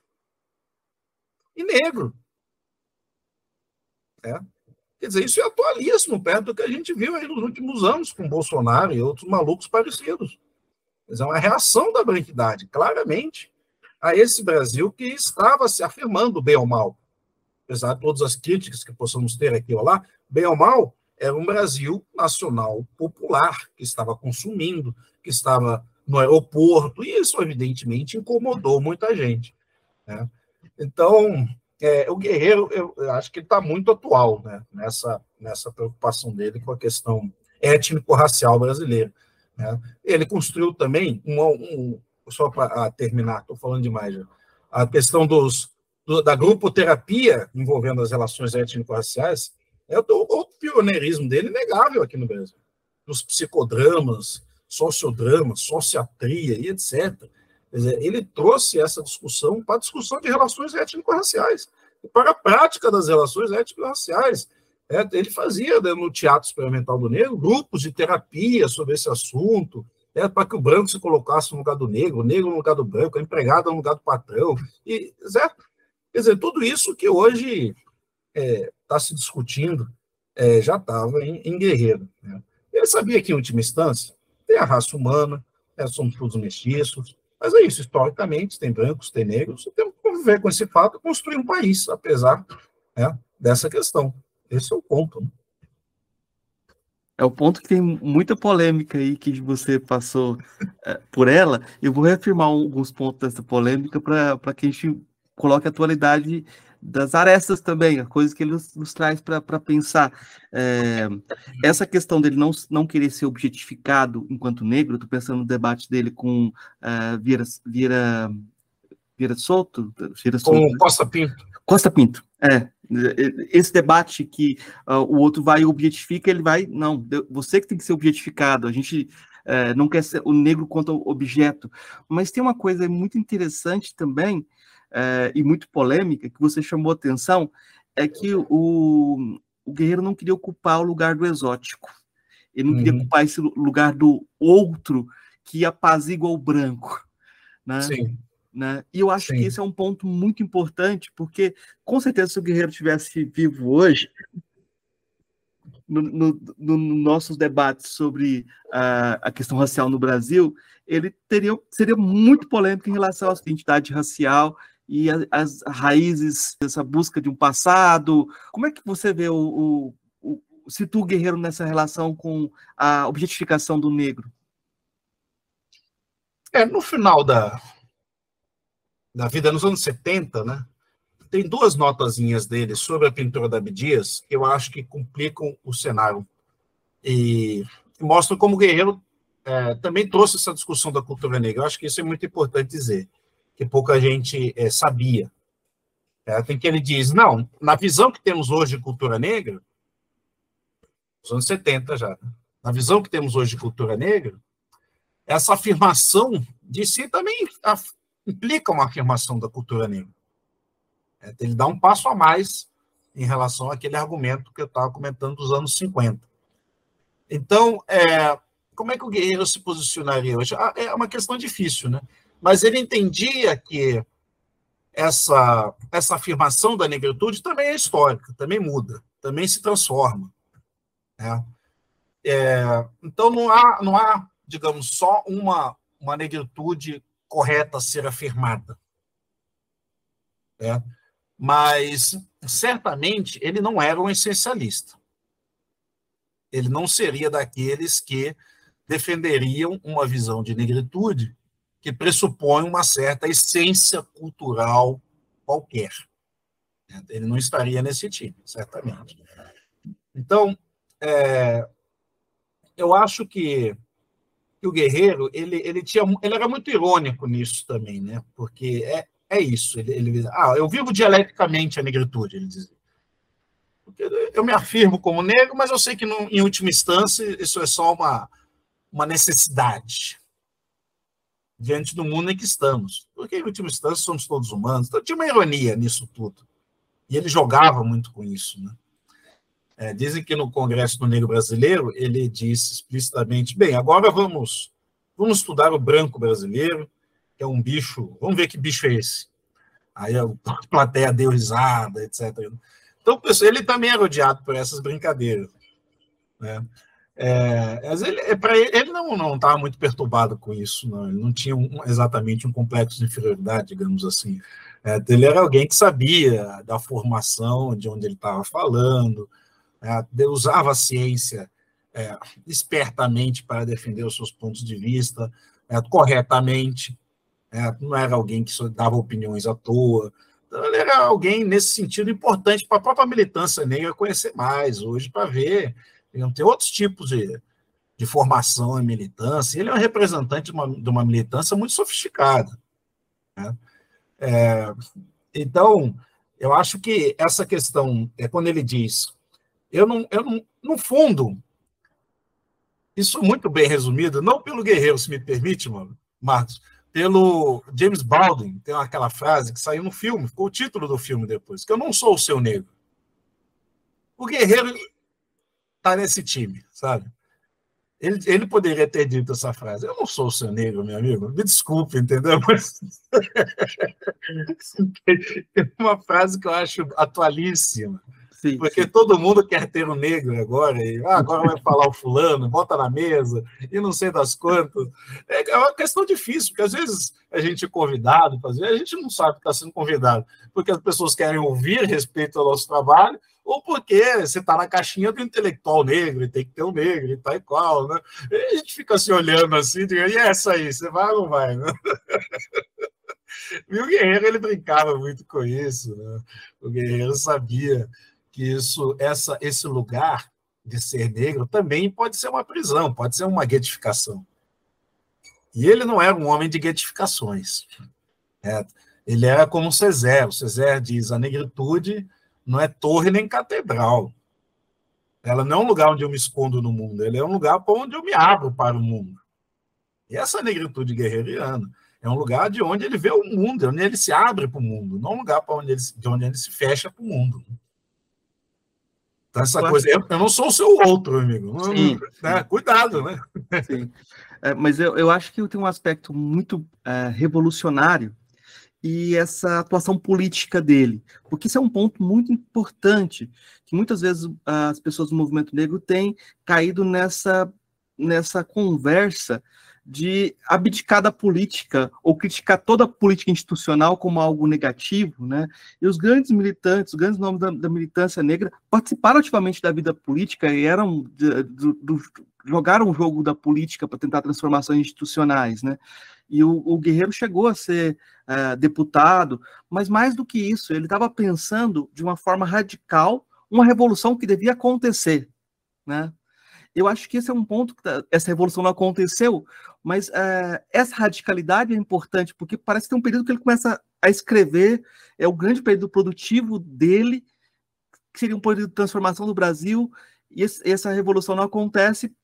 e negro. É. Quer dizer, isso é atualíssimo perto do que a gente viu aí nos últimos anos com Bolsonaro e outros malucos parecidos. Mas é uma reação da branquidade, claramente a esse Brasil que estava se afirmando bem ou mal. Apesar de todas as críticas que possamos ter aqui ou lá, bem ou mal, era um Brasil nacional popular, que estava consumindo, que estava no aeroporto, e isso, evidentemente, incomodou muita gente. Né? Então, é, o Guerreiro, eu, eu acho que ele está muito atual né? nessa, nessa preocupação dele com a questão étnico-racial brasileira. Né? Ele construiu também um, um, só para terminar, estou falando demais já, a questão dos, do, da grupoterapia envolvendo as relações étnico-raciais é o, o pioneirismo dele inegável aqui no Brasil. Os psicodramas, sociodrama, sociatria e etc. Dizer, ele trouxe essa discussão para a discussão de relações étnico-raciais, para a prática das relações étnico-raciais. É, ele fazia né, no Teatro Experimental do Negro grupos de terapia sobre esse assunto, é, para que o branco se colocasse no lugar do negro, o negro no lugar do branco, a empregada no lugar do patrão. E, certo? Quer dizer, tudo isso que hoje está é, tá se discutindo é, já estava em, em, Guerreiro. Né? Ele sabia que, em última instância, tem a raça humana, é, somos todos mestiços, mas é isso, historicamente, tem brancos, tem negros, temos que conviver com esse fato e construir um país, apesar né, dessa questão. Esse é o ponto. Né? É o ponto que tem muita polêmica aí que você passou é, por ela. Eu vou reafirmar alguns pontos dessa polêmica para que a gente coloque a atualidade das arestas também, coisas que ele nos, nos traz para pensar. É, essa questão dele não, não querer ser objetificado enquanto negro, estou pensando no debate dele com uh, Vieira, Vieira, Vieira Souto. Vieira Souto com Costa Pinto. Costa Pinto, é. Esse debate que uh, o outro vai e objetifica, ele vai. Não, você que tem que ser objetificado. A gente uh, não quer ser o negro quanto objeto. Mas tem uma coisa muito interessante também, é, e muito polêmica, que você chamou atenção, é que o, o guerreiro não queria ocupar o lugar do exótico. Ele não uhum. queria ocupar esse lugar do outro que apazigua o branco. Né? Sim. Né? E eu acho Sim. que esse é um ponto muito importante, porque com certeza se o guerreiro tivesse vivo hoje, no, no, no, nossos debates sobre uh, a questão racial no Brasil, ele teria, seria muito polêmico em relação à identidade racial e a, as raízes dessa busca de um passado. Como é que você vê o, o, o situa o guerreiro nessa relação com a objetificação do negro? É, no final da, da vida, nos anos 70, né, tem duas notazinhas dele sobre a pintura da Abdias que eu acho que complicam o cenário e mostram como o Guerreiro é, também trouxe essa discussão da cultura negra. Eu acho que isso é muito importante dizer que pouca gente é, sabia. É, tem que ele diz, não, na visão que temos hoje de cultura negra, nos anos 70 já, na visão que temos hoje de cultura negra, essa afirmação de si também implica uma afirmação da cultura negra. É, ele dá um passo a mais em relação àquele argumento que eu estava comentando dos anos 50. Então, é, como é que o guerreiro se posicionaria hoje? Ah, é uma questão difícil, né? mas ele entendia que essa, essa afirmação da negritude também é histórica, também muda, também se transforma. Né? É, então, não há, não há, digamos, só uma, uma negritude correta a ser afirmada. Né? Mas, certamente, ele não era um essencialista. Ele não seria daqueles que defenderiam uma visão de negritude que pressupõe uma certa essência cultural qualquer. Ele não estaria nesse time, certamente. Então, é, eu acho que, que, o Guerreiro ele, ele, tinha, ele era muito irônico nisso também, né? porque é, é isso. Ele, ele, ah, eu vivo dialeticamente a negritude, ele dizia. Eu me afirmo como negro, mas eu sei que, no, em última instância, isso é só uma, uma necessidade diante do mundo em que estamos. Porque, em última instância, somos todos humanos. Então, tinha uma ironia nisso tudo. E ele jogava muito com isso. Né? É, dizem que no Congresso do Negro Brasileiro, ele disse explicitamente: bem, agora vamos, vamos estudar o branco brasileiro, que é um bicho, vamos ver que bicho é esse. Aí a plateia deu risada, etc. Então, ele também era odiado por essas brincadeiras. Né? É, ele, é, para ele, ele não não estava muito perturbado com isso, não. Ele não tinha um, exatamente um complexo de inferioridade, digamos assim. É, ele era alguém que sabia da formação, de onde ele estava falando, é, usava a ciência é, espertamente para defender os seus pontos de vista, é, corretamente. É, não era alguém que só dava opiniões à toa. Então, ele era alguém, nesse sentido, importante para a própria militância negra conhecer mais hoje, para ver Iam ter outros tipos de, de formação e militância. Ele é um representante de uma, de uma militância muito sofisticada. Né? É, Então, eu acho que essa questão é quando ele diz, eu não, eu não, no fundo, isso muito bem resumido, não pelo guerreiro, se me permite, mano, Marcos, pelo James Baldwin, tem aquela frase que saiu no filme, ficou o título do filme depois, que eu não sou o seu negro. O guerreiro está nesse time, sabe? Ele, ele poderia ter dito essa frase. Eu não sou o seu negro, meu amigo. Me desculpe, entendeu? Mas... Uma frase que eu acho atualíssima. Sim, porque sim. todo mundo quer ter um negro agora, e ah, agora vai falar o fulano, bota na mesa, e não sei das quantas. É, é uma questão difícil, porque às vezes a gente é convidado, às vezes a gente não sabe que está sendo convidado, porque as pessoas querem ouvir respeito ao nosso trabalho, ou porque você está na caixinha do intelectual negro, e tem que ter um negro, e tal e qual, né? E a gente fica se olhando assim, e essa aí, você vai ou não vai, né? E o Guerreiro, ele brincava muito com isso, né? O Guerreiro sabia que isso, essa, esse lugar de ser negro também pode ser uma prisão, pode ser uma guetificação. E ele não era um homem de guetificações. Né? Ele era como o César. O César diz: a negritude não é torre nem catedral. Ela não é um lugar onde eu me escondo no mundo, ela é um lugar onde eu me abro para o mundo. E essa negritude guerreiriana é um lugar de onde ele vê o mundo, onde ele se abre para o mundo, não um lugar para onde ele, de onde ele se fecha para o mundo. Então, essa coisa, eu, eu, não sou o seu outro, amigo. Sim, né? sim. Cuidado, né? Sim. É, mas eu, eu acho que tem um aspecto muito é, revolucionário e essa atuação política dele, porque isso é um ponto muito importante, que muitas vezes as pessoas do movimento negro têm caído nessa, nessa conversa de abdicar da política ou criticar toda a política institucional como algo negativo, né? E os grandes militantes, os grandes nomes da, da militância negra participaram ativamente da vida política e eram do, do, jogaram o jogo da política para tentar transformações institucionais, né? E o, o Guerreiro chegou a ser uh, deputado, mas mais do que isso, ele estava pensando de uma forma radical uma revolução que devia acontecer, né? Eu acho que esse é um ponto que tá, essa revolução não aconteceu, mas uh, essa radicalidade é importante, porque parece que tem um período que ele começa a escrever, é o grande período produtivo dele, que seria um período de transformação do Brasil, e esse, essa revolução não acontece.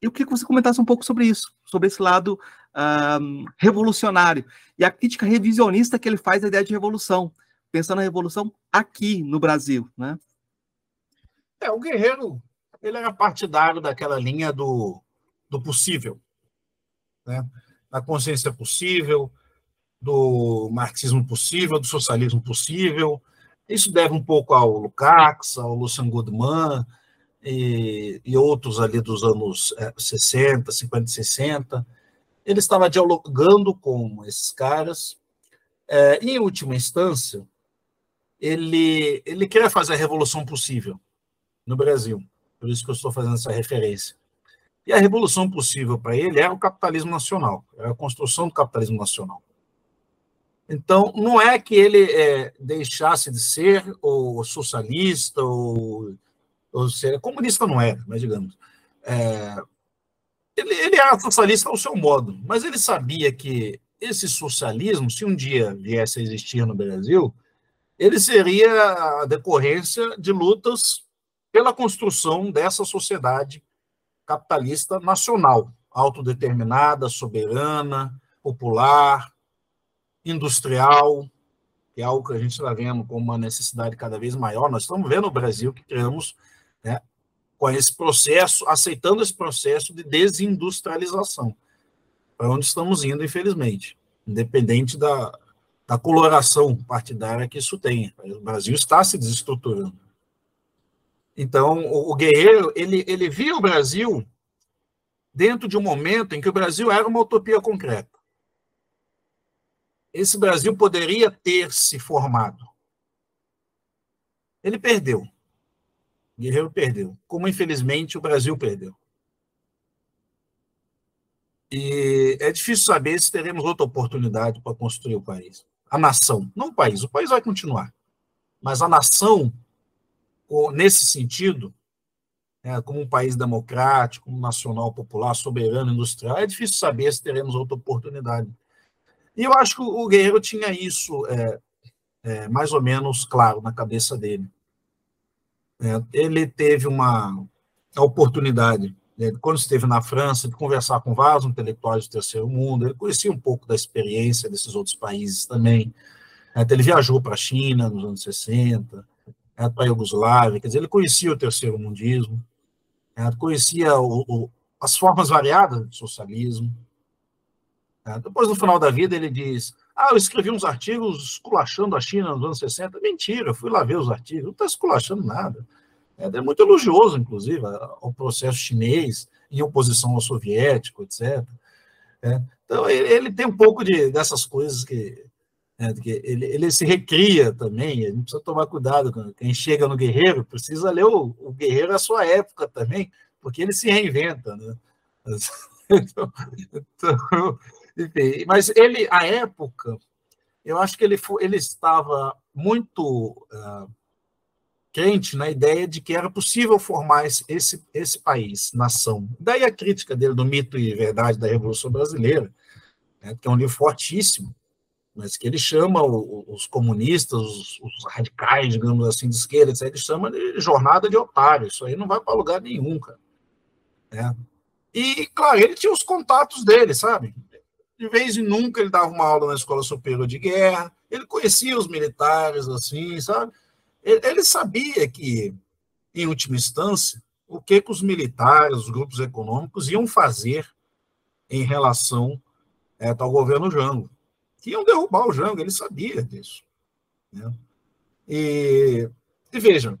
Eu queria que você comentasse um pouco sobre isso, sobre esse lado revolucionário, e a crítica revisionista que ele faz da ideia de revolução, pensando na revolução aqui no Brasil, né? É, o Guerreiro ele era partidário daquela linha do, do possível, né? da consciência possível, do marxismo possível, do socialismo possível. Isso deve um pouco ao Lukács, ao Lucian Goodman e, e outros ali dos anos 60, 50 e 60. Ele estava dialogando com esses caras. É, em última instância, ele, ele queria fazer a revolução possível no Brasil. Por isso que eu estou fazendo essa referência. E a revolução possível para ele era o capitalismo nacional, era a construção do capitalismo nacional. Então, não é que ele é, deixasse de ser ou socialista ou, ou ser comunista, não era, mas digamos. É, ele, ele era socialista ao seu modo, mas ele sabia que esse socialismo, se um dia viesse a existir no Brasil, ele seria a decorrência de lutas pela construção dessa sociedade capitalista nacional, autodeterminada, soberana, popular, industrial, que é algo que a gente está vendo como uma necessidade cada vez maior. Nós estamos vendo no Brasil que criamos, né, com esse processo, aceitando esse processo de desindustrialização, para onde estamos indo, infelizmente, independente da, da coloração partidária que isso tenha. O Brasil está se desestruturando. Então, o, Guerreiro, ele, ele via o Brasil dentro de um momento em que o Brasil era uma utopia concreta. Esse Brasil poderia ter se formado. Ele perdeu. O Guerreiro perdeu. Como, infelizmente, o Brasil perdeu. E é difícil saber se teremos outra oportunidade para construir o país. A nação, não o país. O país vai continuar. Mas a nação nesse sentido, é, como um país democrático, nacional, popular, soberano, industrial, é difícil saber se teremos outra oportunidade. E eu acho que o Guerreiro tinha isso é, é, mais ou menos claro na cabeça dele. É, ele teve uma oportunidade, né, quando esteve na França, de conversar com vários intelectuais do terceiro mundo, ele conhecia um pouco da experiência desses outros países também. É, ele viajou para a China nos anos 60, é, para a Iugoslávia, quer dizer, ele conhecia o terceiro mundismo, é, conhecia o, o, as formas variadas de socialismo. É, depois, no final da vida, ele diz: Ah, eu escrevi uns artigos esculachando a China nos anos 60. Mentira, fui lá ver os artigos, não está esculachando nada. É, é muito elogioso, inclusive, ao processo chinês, em oposição ao soviético, etc. Então, ele, tem um pouco de, dessas coisas que, é, que ele, ele, se recria também, a gente precisa tomar cuidado. Quem chega no Guerreiro precisa ler o, o Guerreiro à sua época também, porque ele se reinventa. Né? Então, então, enfim, mas ele, à época, eu acho que ele, foi, ele estava muito uh, crente na ideia de que era possível formar esse, esse, esse país, nação. Daí a crítica dele do mito e verdade da Revolução Brasileira, né, que é um livro fortíssimo, mas que ele chama os comunistas, os, radicais, digamos assim, de esquerda, ele chama de jornada de otário. Isso aí não vai para lugar nenhum, cara. Né? E, claro, ele tinha os contatos dele, sabe? De vez em nunca ele dava uma aula na Escola Superior de Guerra, ele conhecia os militares, assim, sabe? Ele sabia que, em última instância, o que, que os militares, os grupos econômicos iam fazer em relação é, ao governo Jango. Que iam derrubar o Jango, ele sabia disso. Né? E, e vejam,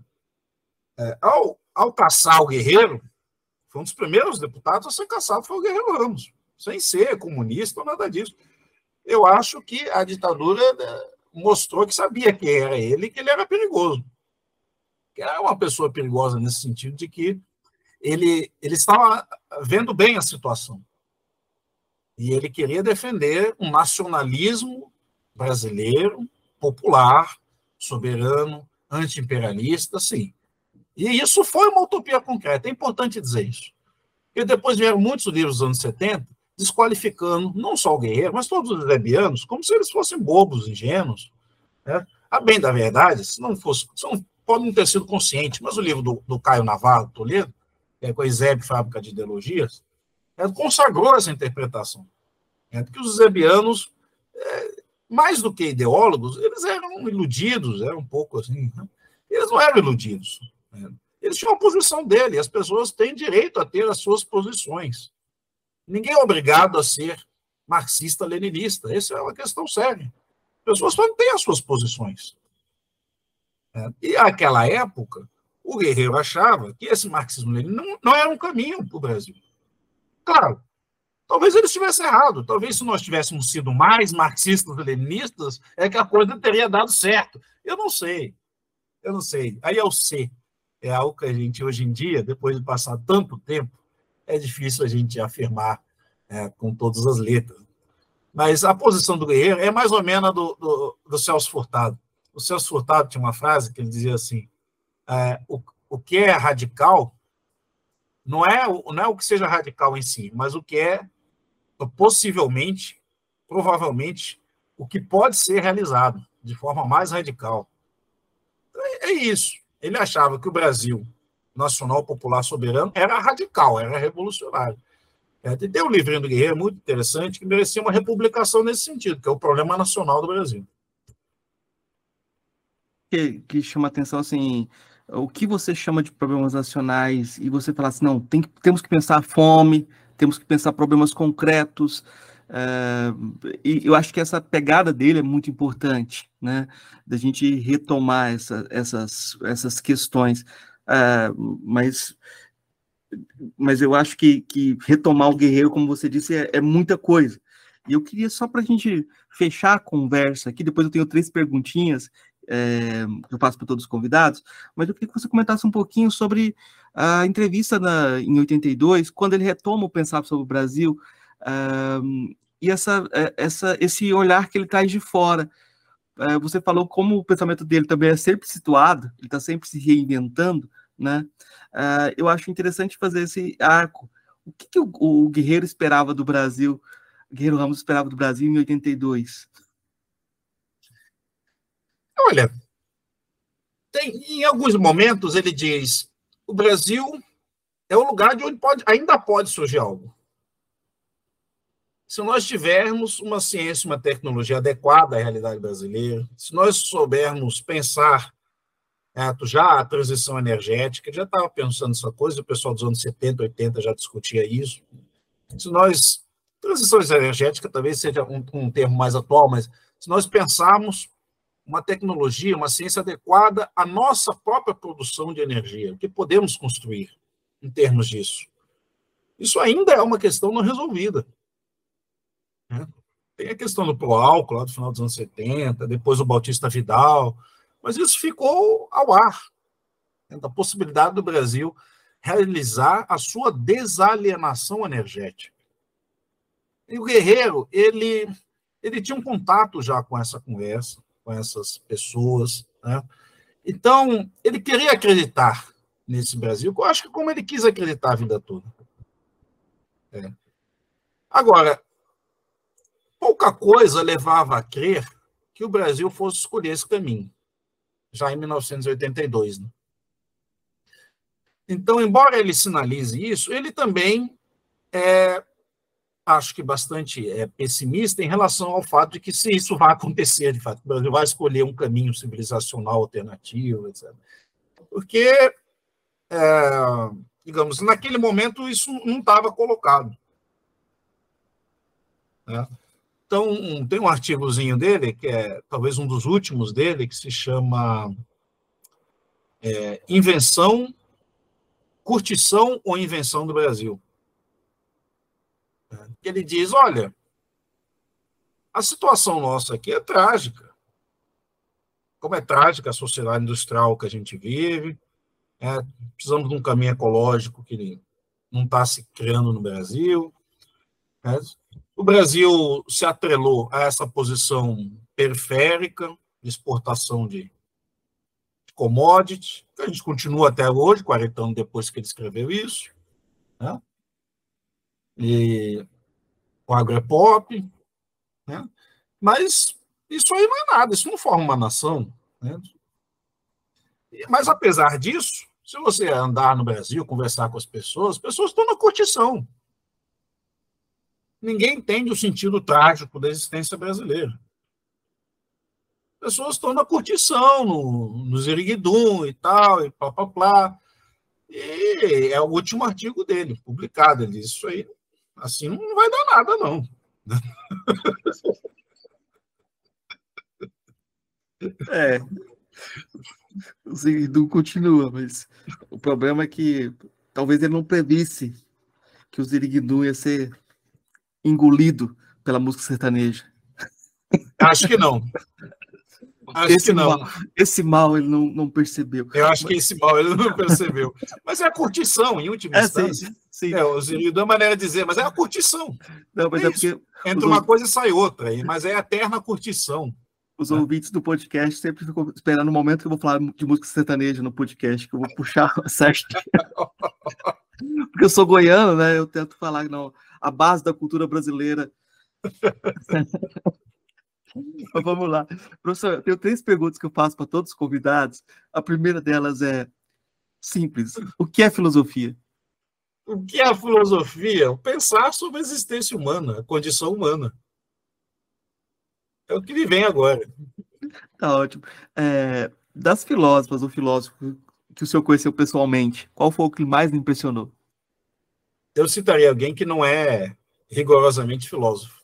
é, ao, ao caçar o guerreiro, foi um dos primeiros deputados a ser caçado, foi o Guerreiro Ramos, sem ser comunista ou nada disso. Eu acho que a ditadura né, mostrou que sabia que era ele que ele era perigoso. Que era uma pessoa perigosa nesse sentido de que ele, ele estava vendo bem a situação. E ele queria defender um nacionalismo brasileiro, popular, soberano, anti-imperialista, sim. E isso foi uma utopia concreta, é importante dizer isso. E depois vieram muitos livros dos anos 70 desqualificando não só o Guerreiro, mas todos os lebianos, como se eles fossem bobos, ingênuos. Né? A bem da verdade, se não fosse, não, pode não ter sido consciente, mas o livro do, do Caio Navarro Toledo, é, com a Fábrica de Ideologias, consagrou essa interpretação. É, que os zebianos, é, mais do que ideólogos, eles eram iludidos, eram um pouco assim. Né? Eles não eram iludidos. Né? Eles tinham a posição dele, as pessoas têm direito a ter as suas posições. Ninguém é obrigado a ser marxista-leninista. Essa é uma questão séria. As pessoas não têm as suas posições. É, e naquela época, o Guerreiro achava que esse marxismo-leninismo não era um caminho para o Brasil. Claro, talvez ele estivesse errado. Talvez se nós tivéssemos sido mais marxistas-leninistas, é que a coisa teria dado certo. Eu não sei. Eu não sei. Aí é o C. É algo que a gente, hoje em dia, depois de passar tanto tempo, é difícil a gente afirmar é, com todas as letras. Mas a posição do Guerreiro é mais ou menos do, do, do Celso Furtado. O Celso Furtado tinha uma frase que ele dizia assim: é, o, o que é radical não é, não é o que seja radical em si, mas o que é possivelmente, provavelmente, o que pode ser realizado de forma mais radical. É, é isso. Ele achava que o Brasil nacional popular soberano era radical, era revolucionário. É, tem um livrinho do Guerreiro muito interessante que merecia uma republicação nesse sentido, que é o problema nacional do Brasil. Que, que chama atenção assim, o que você chama de problemas nacionais e você fala assim, não, tem, temos que pensar fome, temos que pensar problemas concretos, Uh, e eu acho que essa pegada dele é muito importante, né? Da gente retomar essa, essas, essas questões. Uh, mas, mas eu acho que, que retomar o guerreiro, como você disse, é, é muita coisa. E eu queria só para a gente fechar a conversa aqui, depois eu tenho três perguntinhas é, eu passo para todos os convidados, mas eu queria que você comentasse um pouquinho sobre a entrevista na, em 82, quando ele retoma o Pensar sobre o Brasil, uh, e essa, essa, esse olhar que ele traz de fora, você falou como o pensamento dele também é sempre situado, ele está sempre se reinventando, né? Eu acho interessante fazer esse arco. O que, que o, o, Guerreiro esperava do Brasil, Guerreiro Ramos esperava do Brasil em 82? Olha, tem, em alguns momentos ele diz: o Brasil é um lugar de onde pode, ainda pode surgir algo. Se nós tivermos uma ciência, uma tecnologia adequada à realidade brasileira, se nós soubermos pensar é, já a transição energética, já estava pensando essa coisa, o pessoal dos anos 70, 80 já discutia isso. Se nós. Transição energética talvez seja um, um termo mais atual, mas se nós pensarmos uma tecnologia, uma ciência adequada à nossa própria produção de energia, o que podemos construir em termos disso. Isso ainda é uma questão não resolvida. Né? Tem a questão do pro-álcool, lá do final dos anos 70, depois o Bautista Vidal, mas isso ficou ao ar, né? da possibilidade do Brasil realizar a sua desalienação energética. E o Guerreiro, ele, ele tinha um contato já com essa conversa, com essas pessoas, né? Então, ele queria acreditar nesse Brasil, eu acho que como ele quis acreditar a vida toda. É. Agora, pouca coisa levava a crer que o Brasil fosse escolher esse caminho, já em 1982. Né? Então, embora ele sinalize isso, ele também é, acho que bastante é, pessimista em relação ao fato de que se isso vai acontecer, de fato, o Brasil vai escolher um caminho civilizacional alternativo, etc. Porque é, digamos, naquele momento isso não estava colocado. Né? Então, tem um artigozinho dele, que é talvez um dos últimos dele, que se chama é, Invenção, Curtição ou Invenção do Brasil. Ele diz: olha, a situação nossa aqui é trágica. Como é trágica a sociedade industrial que a gente vive, é, precisamos de um caminho ecológico que não está se criando no Brasil. É, o Brasil se atrelou a essa posição periférica de exportação de commodity, que a gente continua até hoje, 40 anos depois que ele escreveu isso. Né? E o agro é pop, né? mas isso aí não é nada, isso não forma uma nação. Né? Mas, apesar disso, se você andar no Brasil, conversar com as pessoas, as pessoas estão na curtição. Ninguém entende o sentido trágico da existência brasileira. As pessoas estão na curtição, no, no Ziriguidum e tal, e plá, plá, plá. E é o último artigo dele, publicado. Ele diz, isso aí, assim, não vai dar nada, não. É, o Ziriguidum continua, mas o problema é que talvez ele não previsse que o Ziriguidum ia ser engolido pela música sertaneja. Acho que não. Acho esse, não. Mal, esse mal ele não, não percebeu. Eu acho mas... que esse mal ele não percebeu. Mas é a curtição, em última é, instância. Sim, sim. É, o Ziriguidum é uma maneira de dizer, mas é a curtição. Não, mas é, é porque. Entra uma coisa e sai outra, mas é a eterna curtição os ouvintes do podcast sempre ficam esperando o momento que eu vou falar de música sertaneja no podcast, que eu vou puxar certo. Porque eu sou goiano, né? Eu tento falar não, a base da cultura brasileira. Mas vamos lá. Professor, eu tenho três perguntas que eu faço para todos os convidados. A primeira delas é simples. O que é filosofia? O que é a filosofia? Pensar sobre a existência humana, a condição humana. É o que me vem agora. Tá ótimo. É, das filósofas ou filósofos que o senhor conheceu pessoalmente, qual foi o que mais lhe impressionou? Eu citaria alguém que não é rigorosamente filósofo,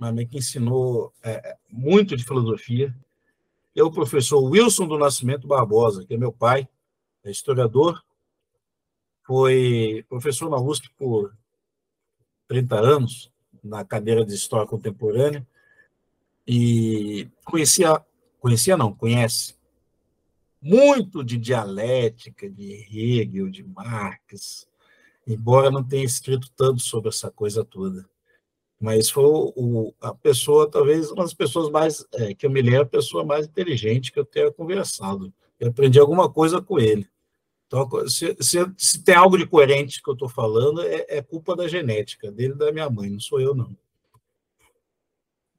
mas que ensinou é, muito de filosofia. É o professor Wilson do Nascimento Barbosa, que é meu pai, é historiador, foi professor na USP por 30 anos, na cadeira de História Contemporânea, e conhecia, conhecia não, conhece muito de dialética, de Hegel, de Marx, embora não tenha escrito tanto sobre essa coisa toda. Mas foi o, a pessoa, talvez uma das pessoas mais, é, que eu me lembro, a pessoa mais inteligente que eu tenha conversado. Eu aprendi alguma coisa com ele. Então, se, se, se tem algo de coerente que eu estou falando, é, é culpa da genética, dele e da minha mãe, não sou eu, não.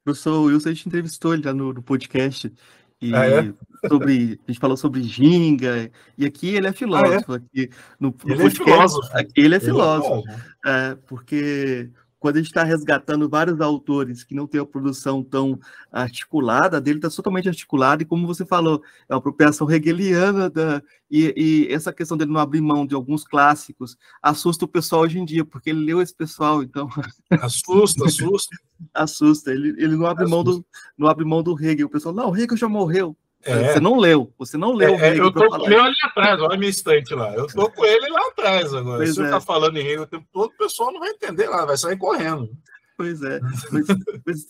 professor Wilson, a gente entrevistou ele lá no, no podcast E ah, é? sobre, a gente falou sobre ginga, e aqui ele é filósofo. Ah, é? Aqui no, no ele, é filósofo. Aqui ele é filósofo. Ele é filósofo. É, porque quando a gente está resgatando vários autores que não têm a produção tão articulada, dele está totalmente articulado, e como você falou, é uma apropriação hegeliana, da, e, e, essa questão dele não abrir mão de alguns clássicos assusta o pessoal hoje em dia, porque ele leu esse pessoal, então... Assusta, assusta. assusta, ele, ele não, abre mão do, não abre mão do Hegel, o pessoal, não, o Hegel já morreu, é. Você não leu, você não leu. É, eu tô com ele ali atrás, olha a minha estante lá. Eu tô com ele lá atrás agora. Pois Se é. eu tá falando em Hegel o tempo todo, o pessoal não vai entender lá, vai sair correndo. Pois é. Mas, mas,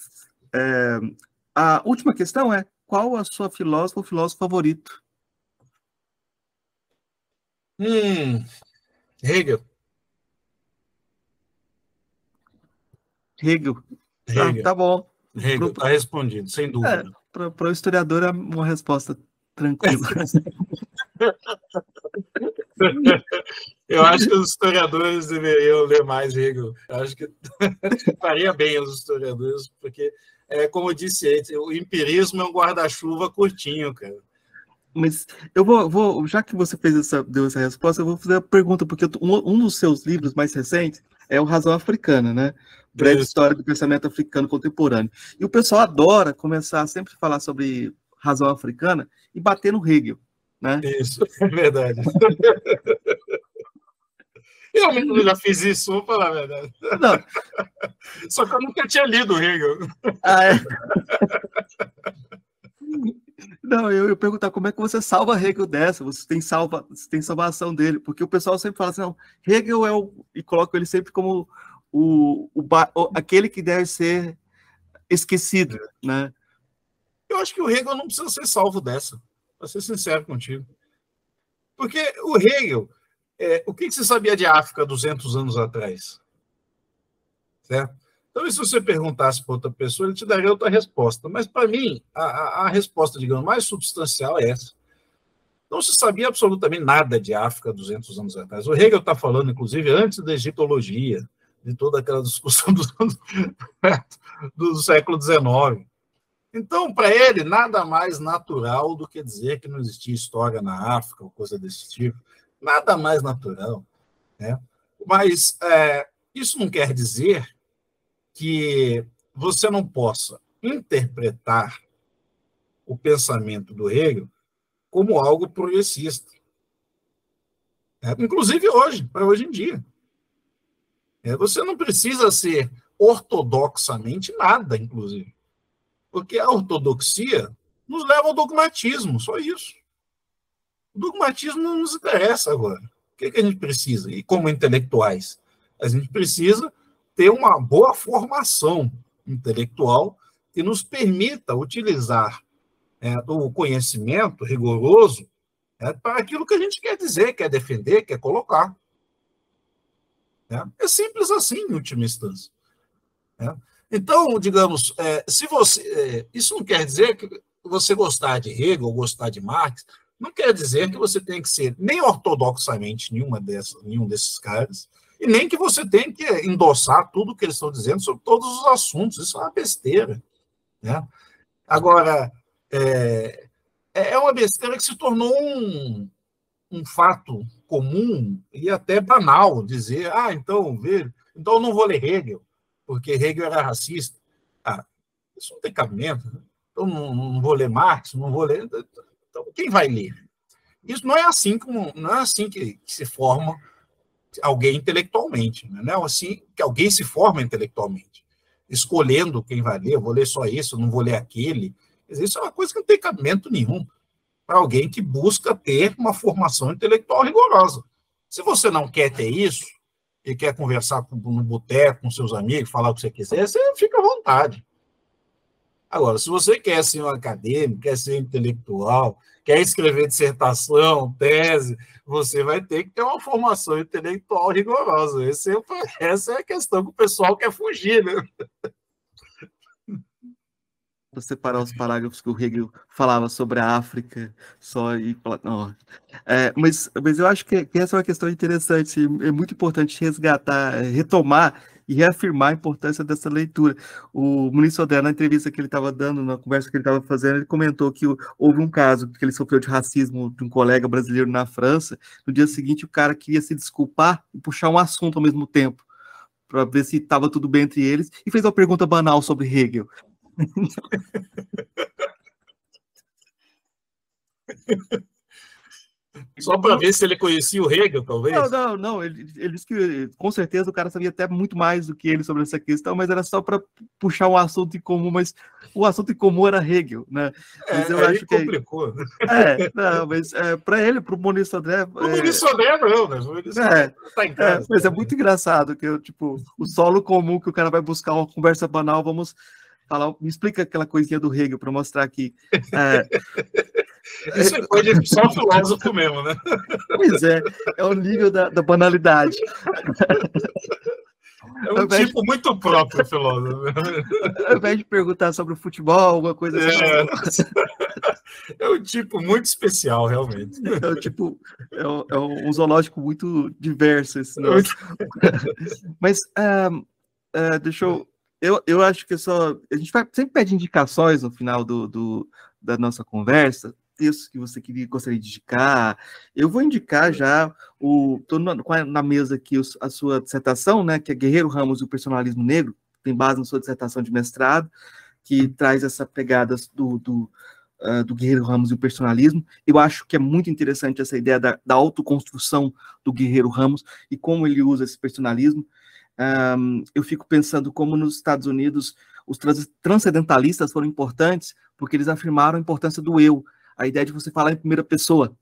é a última questão é: qual a sua filósofa ou filósofo favorito? Hum, Hegel. Hegel. Hegel. Ah, tá bom. Hegel, tá respondido, sem dúvida. É para o historiador é uma resposta tranquila. Eu acho que os historiadores deveriam ler mais Hegel. Eu acho que faria bem aos historiadores, porque, é, como eu disse o empirismo é um guarda-chuva curtinho, cara. Mas eu vou, vou, já que você fez essa, deu essa resposta, eu vou fazer a pergunta, porque um, um dos seus livros mais recentes é o Razão Africana, né? Breve Isso. História do Pensamento Africano Contemporâneo. E o pessoal adora começar a sempre falar sobre razão africana e bater no Hegel, né? Isso, é verdade. Eu mesmo já fiz isso, vou falar a verdade. Não. Só que eu nunca tinha lido o Hegel. Ah, é? Não, eu ia perguntar como é que você salva Hegel dessa, você tem, salva, você tem salvação dele, porque o pessoal sempre fala assim, não, Hegel é o. e coloca ele sempre como o, o, o aquele que deve ser esquecido, é. né? Eu acho que o Hegel não precisa ser salvo dessa, para ser sincero contigo. Porque o Hegel, é, o que, que você sabia de África 200 anos atrás? Certo? Então, se você perguntasse para outra pessoa, ele te daria outra resposta. Mas, para mim, a, a, resposta, digamos, mais substancial é essa. Não se sabia absolutamente nada de África 200 anos atrás. O Hegel está falando, inclusive, antes da egiptologia, de toda aquela discussão do, do, do século XIX. Então, para ele, nada mais natural do que dizer que não existia história na África, ou coisa desse tipo. Nada mais natural. Né? Mas é, isso não quer dizer que você não possa interpretar o pensamento do Hegel como algo progressista. É, inclusive hoje, para hoje em dia. É, você não precisa ser ortodoxamente nada, inclusive. Porque a ortodoxia nos leva ao dogmatismo, só isso. O dogmatismo não nos interessa agora. O que, é que a gente precisa? E como intelectuais? A gente precisa ter uma boa formação intelectual que nos permita utilizar é, o conhecimento rigoroso é, para aquilo que a gente quer dizer, quer defender, quer colocar. É, é simples assim, em última instância. É. Então, digamos, é, se você. É, isso não quer dizer que você gostar de Hegel gostar de Marx, não quer dizer que você tem que ser nem ortodoxamente nenhuma dessas, nenhum desses caras, e nem que você tem que endossar tudo que eles estão dizendo sobre todos os assuntos. Isso é uma besteira. Né? Agora, é, é uma besteira que se tornou um, um fato comum e até banal dizer, ah, então, veja, então eu não vou ler Hegel, porque Hegel era racista. Ah, isso não tem cabimento. Né? Então não, não vou ler Marx, não vou ler. Então, quem vai ler? Isso não é assim como não é assim que, que se forma alguém intelectualmente, né? não é assim que alguém se forma intelectualmente, escolhendo quem vai ler, vou ler só isso, não vou ler aquele. Isso é uma coisa que não tem cabimento nenhum para alguém que busca ter uma formação intelectual rigorosa. Se você não quer ter isso e quer conversar no boteco com seus amigos, falar o que você quiser, você fica à vontade. Agora, se você quer ser um acadêmico, quer ser intelectual, quer escrever dissertação, tese, você vai ter que ter uma formação intelectual rigorosa. Esse é, essa é a questão que o pessoal quer fugir, né? Para separar os parágrafos que o Hegel falava sobre a África, só e não. É, mas, mas eu acho que essa é uma questão interessante, é muito importante resgatar, retomar e reafirmar a importância dessa leitura. O Muniz Sodré, na entrevista que ele estava dando, na conversa que ele estava fazendo, ele comentou que houve um caso que ele sofreu de racismo de um colega brasileiro na França. No dia seguinte, o cara queria se desculpar e puxar um assunto ao mesmo tempo, para ver se estava tudo bem entre eles, e fez uma pergunta banal sobre Hegel. Só para ver se ele conhecia o Hegel, talvez? Não, não, não. Ele, ele disse que com certeza o cara sabia até muito mais do que ele sobre essa questão, mas era só para puxar um assunto em comum, mas o assunto em comum era Hegel, né? Mas é, eu acho que complicou. É, não, mas é, para ele, para o Maurício André. O Maurício André não, né? É, tá em casa. É, mas é muito engraçado que tipo o solo comum que o cara vai buscar uma conversa banal, vamos falar, me explica aquela coisinha do Hegel para mostrar aqui. É, isso é coisa de só filósofo mesmo, né? Pois é, é o nível da, da banalidade. É um tipo muito próprio, filósofo. Ao invés de perguntar sobre o futebol, alguma coisa assim. É, é um tipo muito especial, realmente. É um tipo, é um, é um zoológico muito diverso. Esse Mas, uh, uh, deixa eu. Eu, eu acho que só. A gente vai, sempre pede indicações no final do, do da nossa conversa textos que você queria, gostaria de indicar. Eu vou indicar já o. Estou na, mesa aqui a sua dissertação, né? Que é Guerreiro Ramos e o Personalismo Negro, tem base na sua dissertação de mestrado, que traz essa pegada do, do, uh, do Guerreiro Ramos e o personalismo. Eu acho que é muito interessante essa ideia da, da autoconstrução do Guerreiro Ramos e como ele usa esse personalismo. Um, eu fico pensando como nos Estados Unidos os transcendentalistas foram importantes porque eles afirmaram a importância do eu, a ideia de você falar em primeira pessoa.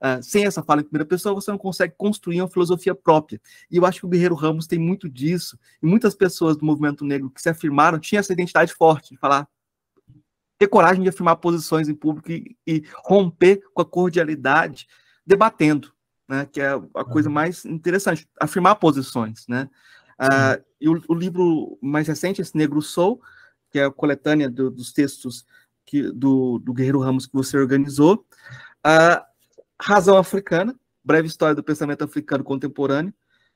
Uh, sem essa fala em primeira pessoa, você não consegue construir uma filosofia própria. E eu acho que o Guerreiro Ramos tem muito disso, e muitas pessoas do movimento negro que se afirmaram tinham essa identidade forte de falar, ter coragem de afirmar posições em público e, e romper com a cordialidade, debatendo, né, que é a coisa mais interessante, afirmar posições. Né? Uh, e o, o, livro mais recente, esse Negro Sou, que é a coletânea do, dos textos que, do, do Guerreiro Ramos que você organizou. A Razão Africana, Breve História do Pensamento Africano Contemporâneo.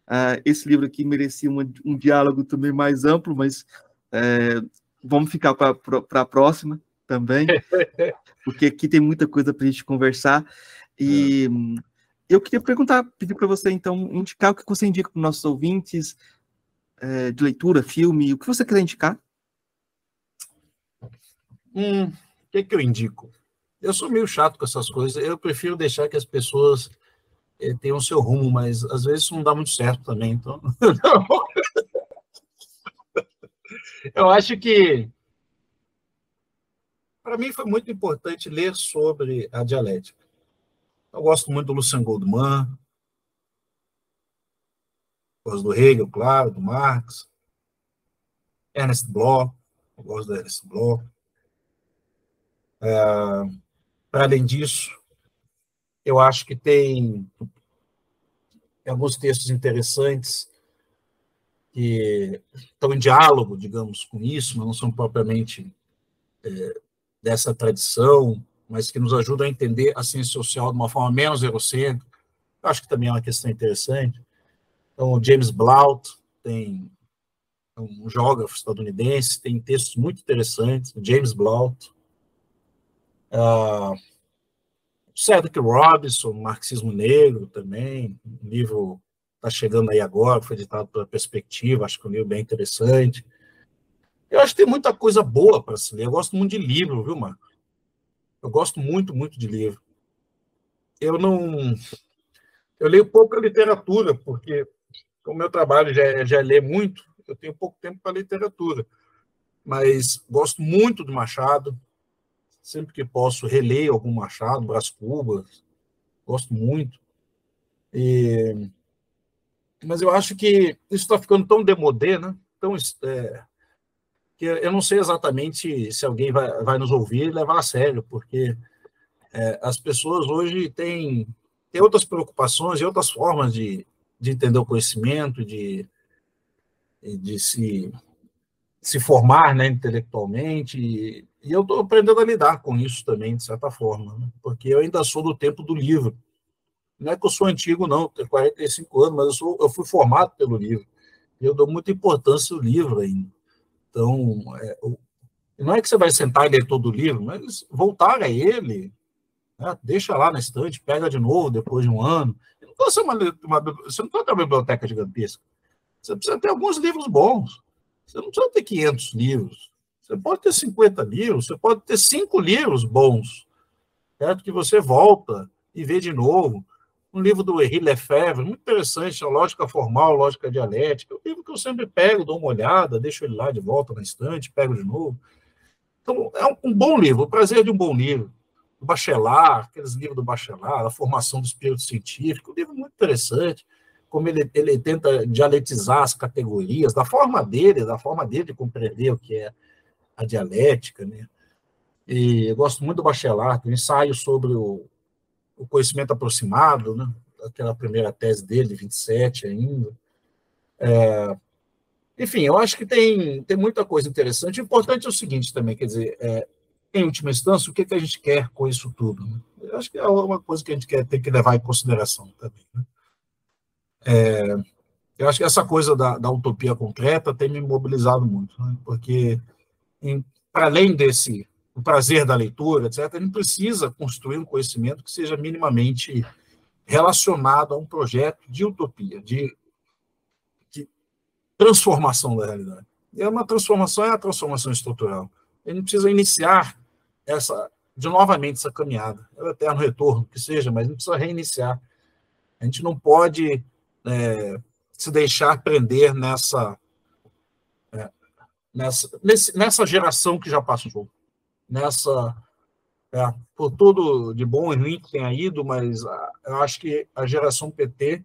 Uh, esse livro aqui merecia uma, um diálogo também mais amplo, mas é, vamos ficar para a próxima também, porque aqui tem muita coisa para a gente conversar. E eu queria perguntar, pedir para você, então, indicar o que você indica para os nossos ouvintes é, de leitura, filme, o que você quiser indicar. Hum, que, que eu indico? Eu sou meio chato com essas coisas, eu prefiro deixar que as pessoas eh, tenham seu rumo, mas às vezes isso não dá muito certo também, então. eu acho que para mim foi muito importante ler sobre a dialética. Eu gosto muito do Lucian Goldman, gosto do Hegel, claro, do Marx, Ernest Bloch, eu gosto do Ernest Bloch. É, para além disso, eu acho que tem alguns textos interessantes que estão em diálogo, digamos, com isso, mas não são propriamente é, dessa tradição, mas que nos ajudam a entender a ciência social de uma forma menos eurocêntrica. Eu acho que também é uma questão interessante. Então, o James Blount tem um geógrafo estadunidense, tem textos muito interessantes, o James Blount, Uh, Cedric Robinson, Marxismo Negro também, um livro está chegando aí agora, foi editado pela Perspectiva, acho que é um livro bem interessante. Eu acho que tem muita coisa boa para se ler. Eu gosto muito de livro, viu, Marco? Eu gosto muito, muito de livro. Eu não. Eu leio pouca literatura, porque o meu trabalho já, já é ler muito, eu tenho pouco tempo para literatura. Mas gosto muito do Machado, Sempre que posso, releio algum Machado, Brás Cubas, gosto muito. E... Mas eu acho que isso está ficando tão demodé, né? Tão, é... que eu não sei exatamente se alguém vai, vai nos ouvir e levar a sério, porque é, as pessoas hoje têm, têm outras preocupações e outras formas de, de entender o conhecimento, de, de se, se formar né, intelectualmente. E eu estou aprendendo a lidar com isso também, de certa forma, né? porque eu ainda sou do tempo do livro. Não é que eu sou antigo, não, tenho 45 anos, mas eu, sou, eu fui formado pelo livro. eu dou muita importância ao livro ainda. Então, é, não é que você vai sentar e ler todo o livro, mas voltar a ele, né? deixa lá na estante, pega de novo depois de um ano. Uma, uma, você não precisa ter uma biblioteca gigantesca. Você precisa ter alguns livros bons. Você não precisa ter 500 livros. Você pode ter 50 livros, você pode ter cinco livros bons, certo? Que você volta e vê de novo. Um livro do Henri Lefebvre, muito interessante, a lógica formal, lógica dialética. É um livro que eu sempre pego, dou uma olhada, deixo ele lá de volta na estante, pego de novo. Então, é um, bom livro, o prazer de um bom livro. O Bachelard, aqueles livros do Bachelard, a formação do espírito científico, um livro muito interessante como ele, ele tenta dialetizar as categorias, da forma dele, da forma dele de compreender o que é a dialética, né? E eu gosto muito do Bachelard, o ensaio sobre o, o conhecimento aproximado, né? Aquela primeira tese dele, 27 ainda. É, enfim, eu acho que tem, tem muita coisa interessante. O importante é o seguinte também, quer dizer, é, em última instância, o que, que a gente quer com isso tudo? Né? Eu acho que é uma coisa que a gente quer ter que levar em consideração também. Né? É, eu acho que essa coisa da, da utopia concreta tem me mobilizado muito, né? porque para além desse o prazer da leitura, etc., gente precisa construir um conhecimento que seja minimamente relacionado a um projeto de utopia, de, de transformação da realidade. É uma transformação é a transformação estrutural. Gente precisa iniciar essa de novamente essa caminhada, é o eterno retorno que seja, mas gente precisa reiniciar. A gente não pode é, se deixar prender nessa nessa, nessa geração que já passou, nessa é, por tudo de bom e ruim que tenha ido, mas a, eu acho que a geração PT,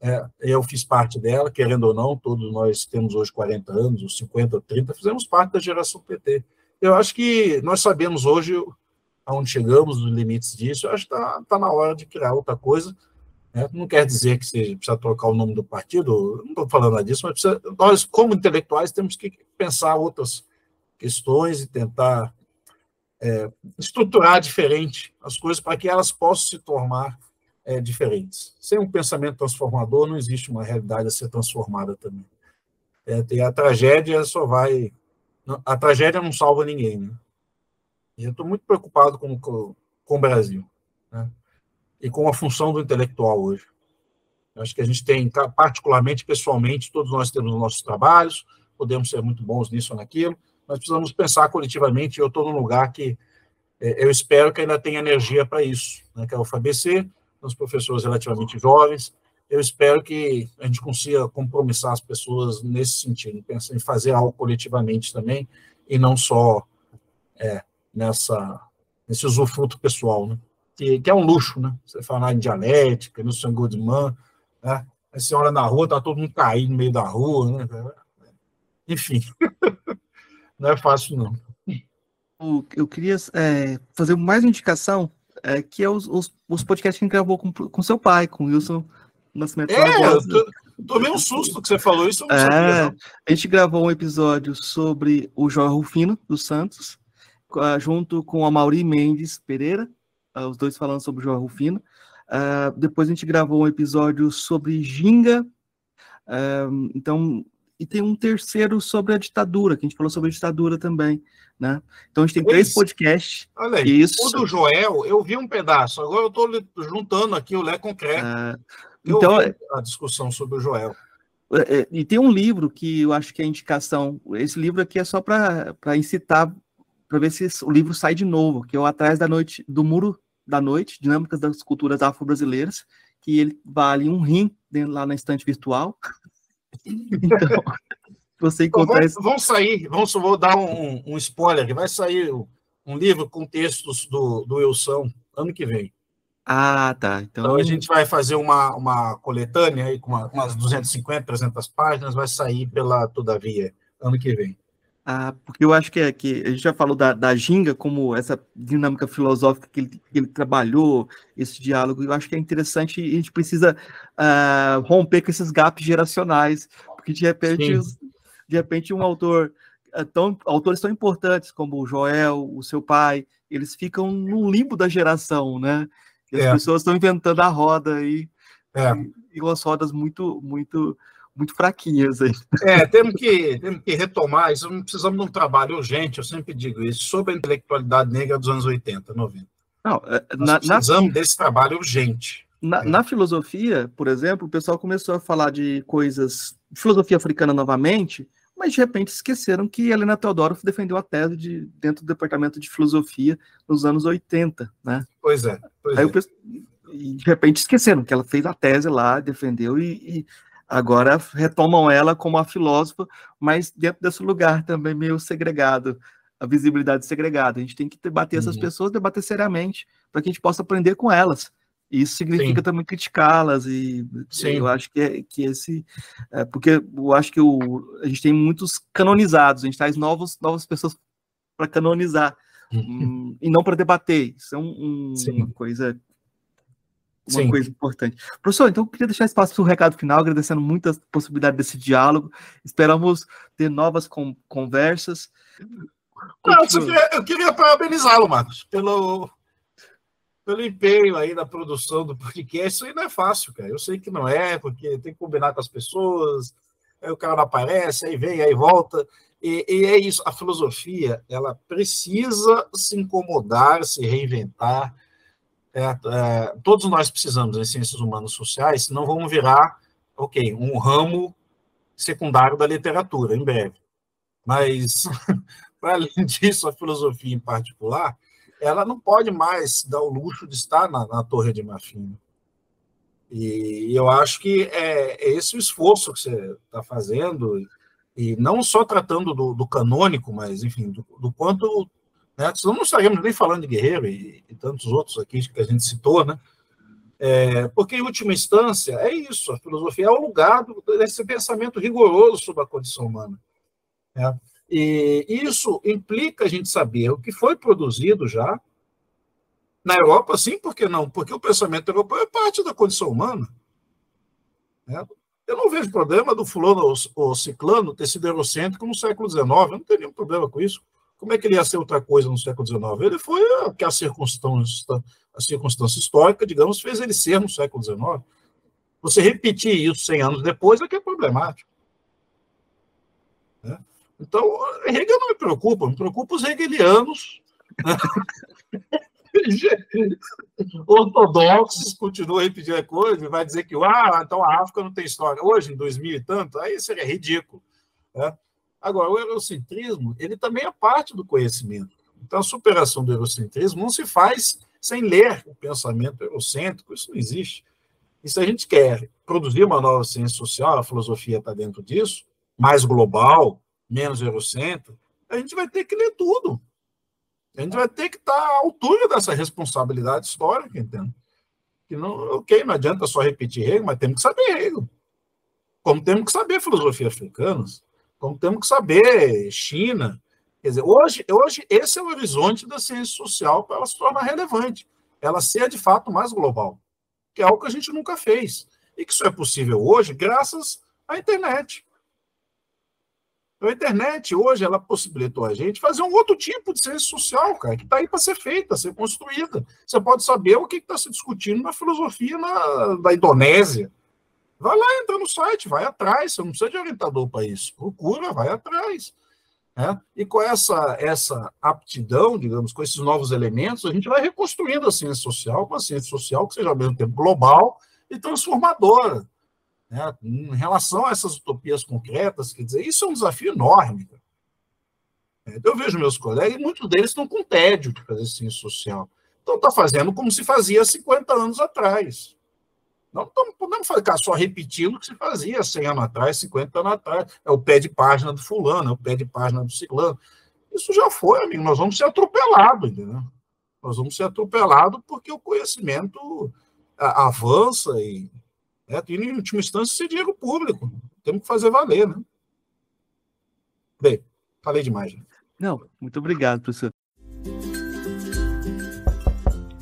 é, eu fiz parte dela, querendo ou não, todos nós temos hoje 40 anos, ou 50, ou 30, fizemos parte da geração PT. Eu acho que nós sabemos hoje aonde chegamos, os limites disso, eu acho que está tá na hora de criar outra coisa, né? Não quer dizer que você precisa trocar o nome do partido, não estou falando disso, mas precisa, nós, como intelectuais, temos que pensar outras questões e tentar é, estruturar diferente as coisas para que elas possam se tornar é, diferentes. Sem um pensamento transformador, não existe uma realidade a ser transformada também. É, a tragédia só vai. A tragédia não salva ninguém. Né? E eu estou muito preocupado com, com, com o Brasil. Né? E com a função do intelectual hoje. Eu acho que a gente tem, particularmente, pessoalmente, todos nós temos os nossos trabalhos, podemos ser muito bons nisso ou naquilo, mas precisamos pensar coletivamente. Eu estou num lugar que é, eu espero que ainda tenha energia para isso, né, que é o FABC, os professores relativamente jovens. Eu espero que a gente consiga compromissar as pessoas nesse sentido, pensar em fazer algo coletivamente também, e não só é, nessa, nesse usufruto pessoal. Né? Que, que é um luxo, né? Você falar em dialética, no São Goodman, né? A senhora na rua, tá todo mundo caindo no meio da rua, né? Enfim, não é fácil, não. Eu queria é, fazer mais uma indicação, é, que é os, os, os podcasts que a gente gravou com, com seu pai, com o Wilson Nascimento. É, eu tô, tomei um susto que você falou isso, é, sabia, A gente gravou um episódio sobre o João Rufino, dos Santos, junto com a Mauri Mendes Pereira, uh, os dois falando sobre o João Rufino. Uh, depois a gente gravou um episódio sobre Ginga. Uh, então, e tem um terceiro sobre a ditadura, que a gente falou sobre a ditadura também, né? Então a gente tem Esse, três podcasts. Olha aí, isso. o do Joel, eu vi um pedaço, agora eu estou juntando aqui o Lé Concreto. Uh, então, a discussão sobre o Joel. É, é, e tem um livro que eu acho que é indicação. Esse livro aqui é só para incitar, para ver se o livro sai de novo, que é o Atrás da Noite do Muro da noite, Dinâmicas das Culturas Afro-Brasileiras, que ele vale um rim dentro, lá na estante virtual. então, você encontrar então, vão, vão sair, vamos, vou dar um, um spoiler, vai sair um livro com textos do, do Wilson ano que vem. Ah, tá. Então... então, a gente vai fazer uma, uma coletânea aí com uma, umas 250, 300 páginas, vai sair pela Todavia ano que vem. Ah, porque eu acho que, é, que a gente já falou da, da Ginga como essa dinâmica filosófica que ele, que ele trabalhou, esse diálogo, eu acho que é interessante e a gente precisa uh, romper com esses gaps geracionais, porque de repente, os, de repente um autor, uh, tão, autores tão importantes como o Joel, o seu pai, eles ficam no limbo da geração, né? E as é. pessoas estão inventando a roda aí, é. e, e umas rodas muito, muito muito fraquinhas aí. É, temos que, temos que retomar isso. Precisamos de um trabalho urgente, eu sempre digo isso, sobre a intelectualidade negra dos anos 80, 90. Não, é, na, precisamos na, desse trabalho urgente. Na, é. na, filosofia, por exemplo, o pessoal começou a falar de coisas, filosofia africana novamente, mas de repente esqueceram que Helena Teodoro defendeu a tese de, dentro do departamento de filosofia nos anos 80, né? Pois é. Pois Aí é. e de repente esqueceram que ela fez a tese lá, defendeu e, e agora retomam ela como a filósofa, mas dentro desse lugar também meio segregado, a visibilidade segregada. A gente tem que debater uhum. essas pessoas, debater seriamente, para que a gente possa aprender com elas. Isso significa Sim. também criticá-las e Sim. eu acho que, é, que esse é, porque eu acho que o, a gente tem muitos canonizados, a gente traz novos, novas pessoas para canonizar uhum. um, e não para debater. Isso é um, um, uma coisa uma Sim. coisa importante. Professor, então eu queria deixar espaço para o recado final, agradecendo muito a possibilidade desse diálogo. Esperamos ter novas com, conversas. Não, eu, queria, eu queria parabenizá-lo, Marcos, pelo, pelo empenho aí na produção do podcast. Isso aí não é fácil, cara. Eu sei que não é, porque tem que combinar com as pessoas, aí o cara não aparece, aí vem, aí volta. E, e é isso, a filosofia, ela precisa se incomodar, se reinventar. É, é, todos nós precisamos em ciências humanas sociais, senão vamos virar, ok, um ramo secundário da literatura, em breve. Mas, para além disso, a filosofia em particular, ela não pode mais dar o luxo de estar na, na Torre de Marfim. E eu acho que é, é esse o esforço que você está fazendo, e não só tratando do, do canônico, mas, enfim, do, do quanto. Né, senão não estaríamos nem falando de Guerreiro e, e, tantos outros aqui que a gente citou, né? É, porque, em última instância, é isso: a filosofia é o lugar desse pensamento rigoroso sobre a condição humana. Né? E isso implica a gente saber o que foi produzido já. Na Europa, sim, por que não? Porque o pensamento europeu é parte da condição humana. Né? Eu não vejo problema do fulano ou ciclano ter sido eurocêntrico no século XIX. Eu não teria nenhum problema com isso. Como é que ele ia ser outra coisa no século XIX? Ele foi o que a circunstância, a circunstância histórica, digamos, fez ele ser no século XIX. Você repetir isso 100 anos depois é que é problemático. Né? Então, Hegel não me preocupa, me preocupa os hegelianos ortodoxos continuam repetindo a coisa, vai dizer que ah, então a África não tem história. Hoje, em 2000 e tanto, aí seria ridículo. Né? Agora, o eurocentrismo, ele também é parte do conhecimento. Então, a superação do eurocentrismo não se faz sem ler o pensamento eurocêntrico, isso não existe. E se a gente quer produzir uma nova ciência social, a filosofia está dentro disso, mais global, menos eurocentro, a gente vai ter que ler tudo. A gente vai ter que estar à altura dessa responsabilidade histórica, entende? Que não, ok, não adianta só repetir Hegel, mas temos que saber Hegel. Como temos que saber filosofia africana, como temos que saber China. Quer dizer, hoje, hoje esse é o horizonte da ciência social para ela se tornar relevante. Ela ser, de fato, mais global. Que é algo que a gente nunca fez. E que isso é possível hoje graças à internet. Então, a internet hoje ela possibilitou a gente fazer um outro tipo de ciência social, cara, que está aí para ser feita, ser construída. Você pode saber o que está se discutindo na filosofia na, da Indonésia. Vai lá, entra no site, vai atrás. Você não precisa de orientador para isso. Procura, vai atrás. Né? E com essa, essa aptidão, digamos, com esses novos elementos, a gente vai reconstruindo a ciência social, uma ciência social que seja ao mesmo tempo global e transformadora. Né? Em relação a essas utopias concretas, quer dizer, isso é um desafio enorme. É, eu vejo meus colegas, e muitos deles estão com tédio de fazer ciência social. Então, está fazendo como se fazia 50 anos atrás. Não, podemos ficar só repetindo o que se fazia 100 anos atrás, 50 anos atrás. É o pé de página do fulano, é o pé de página do ciclano. Isso já foi, amigo. Nós vamos ser atropelados, entendeu? Nós vamos ser atropelados porque o conhecimento avança e é, e, em última instância, ser dinheiro público. Temos que fazer valer, né? Bem, falei demais. Gente. Não, muito obrigado, professor.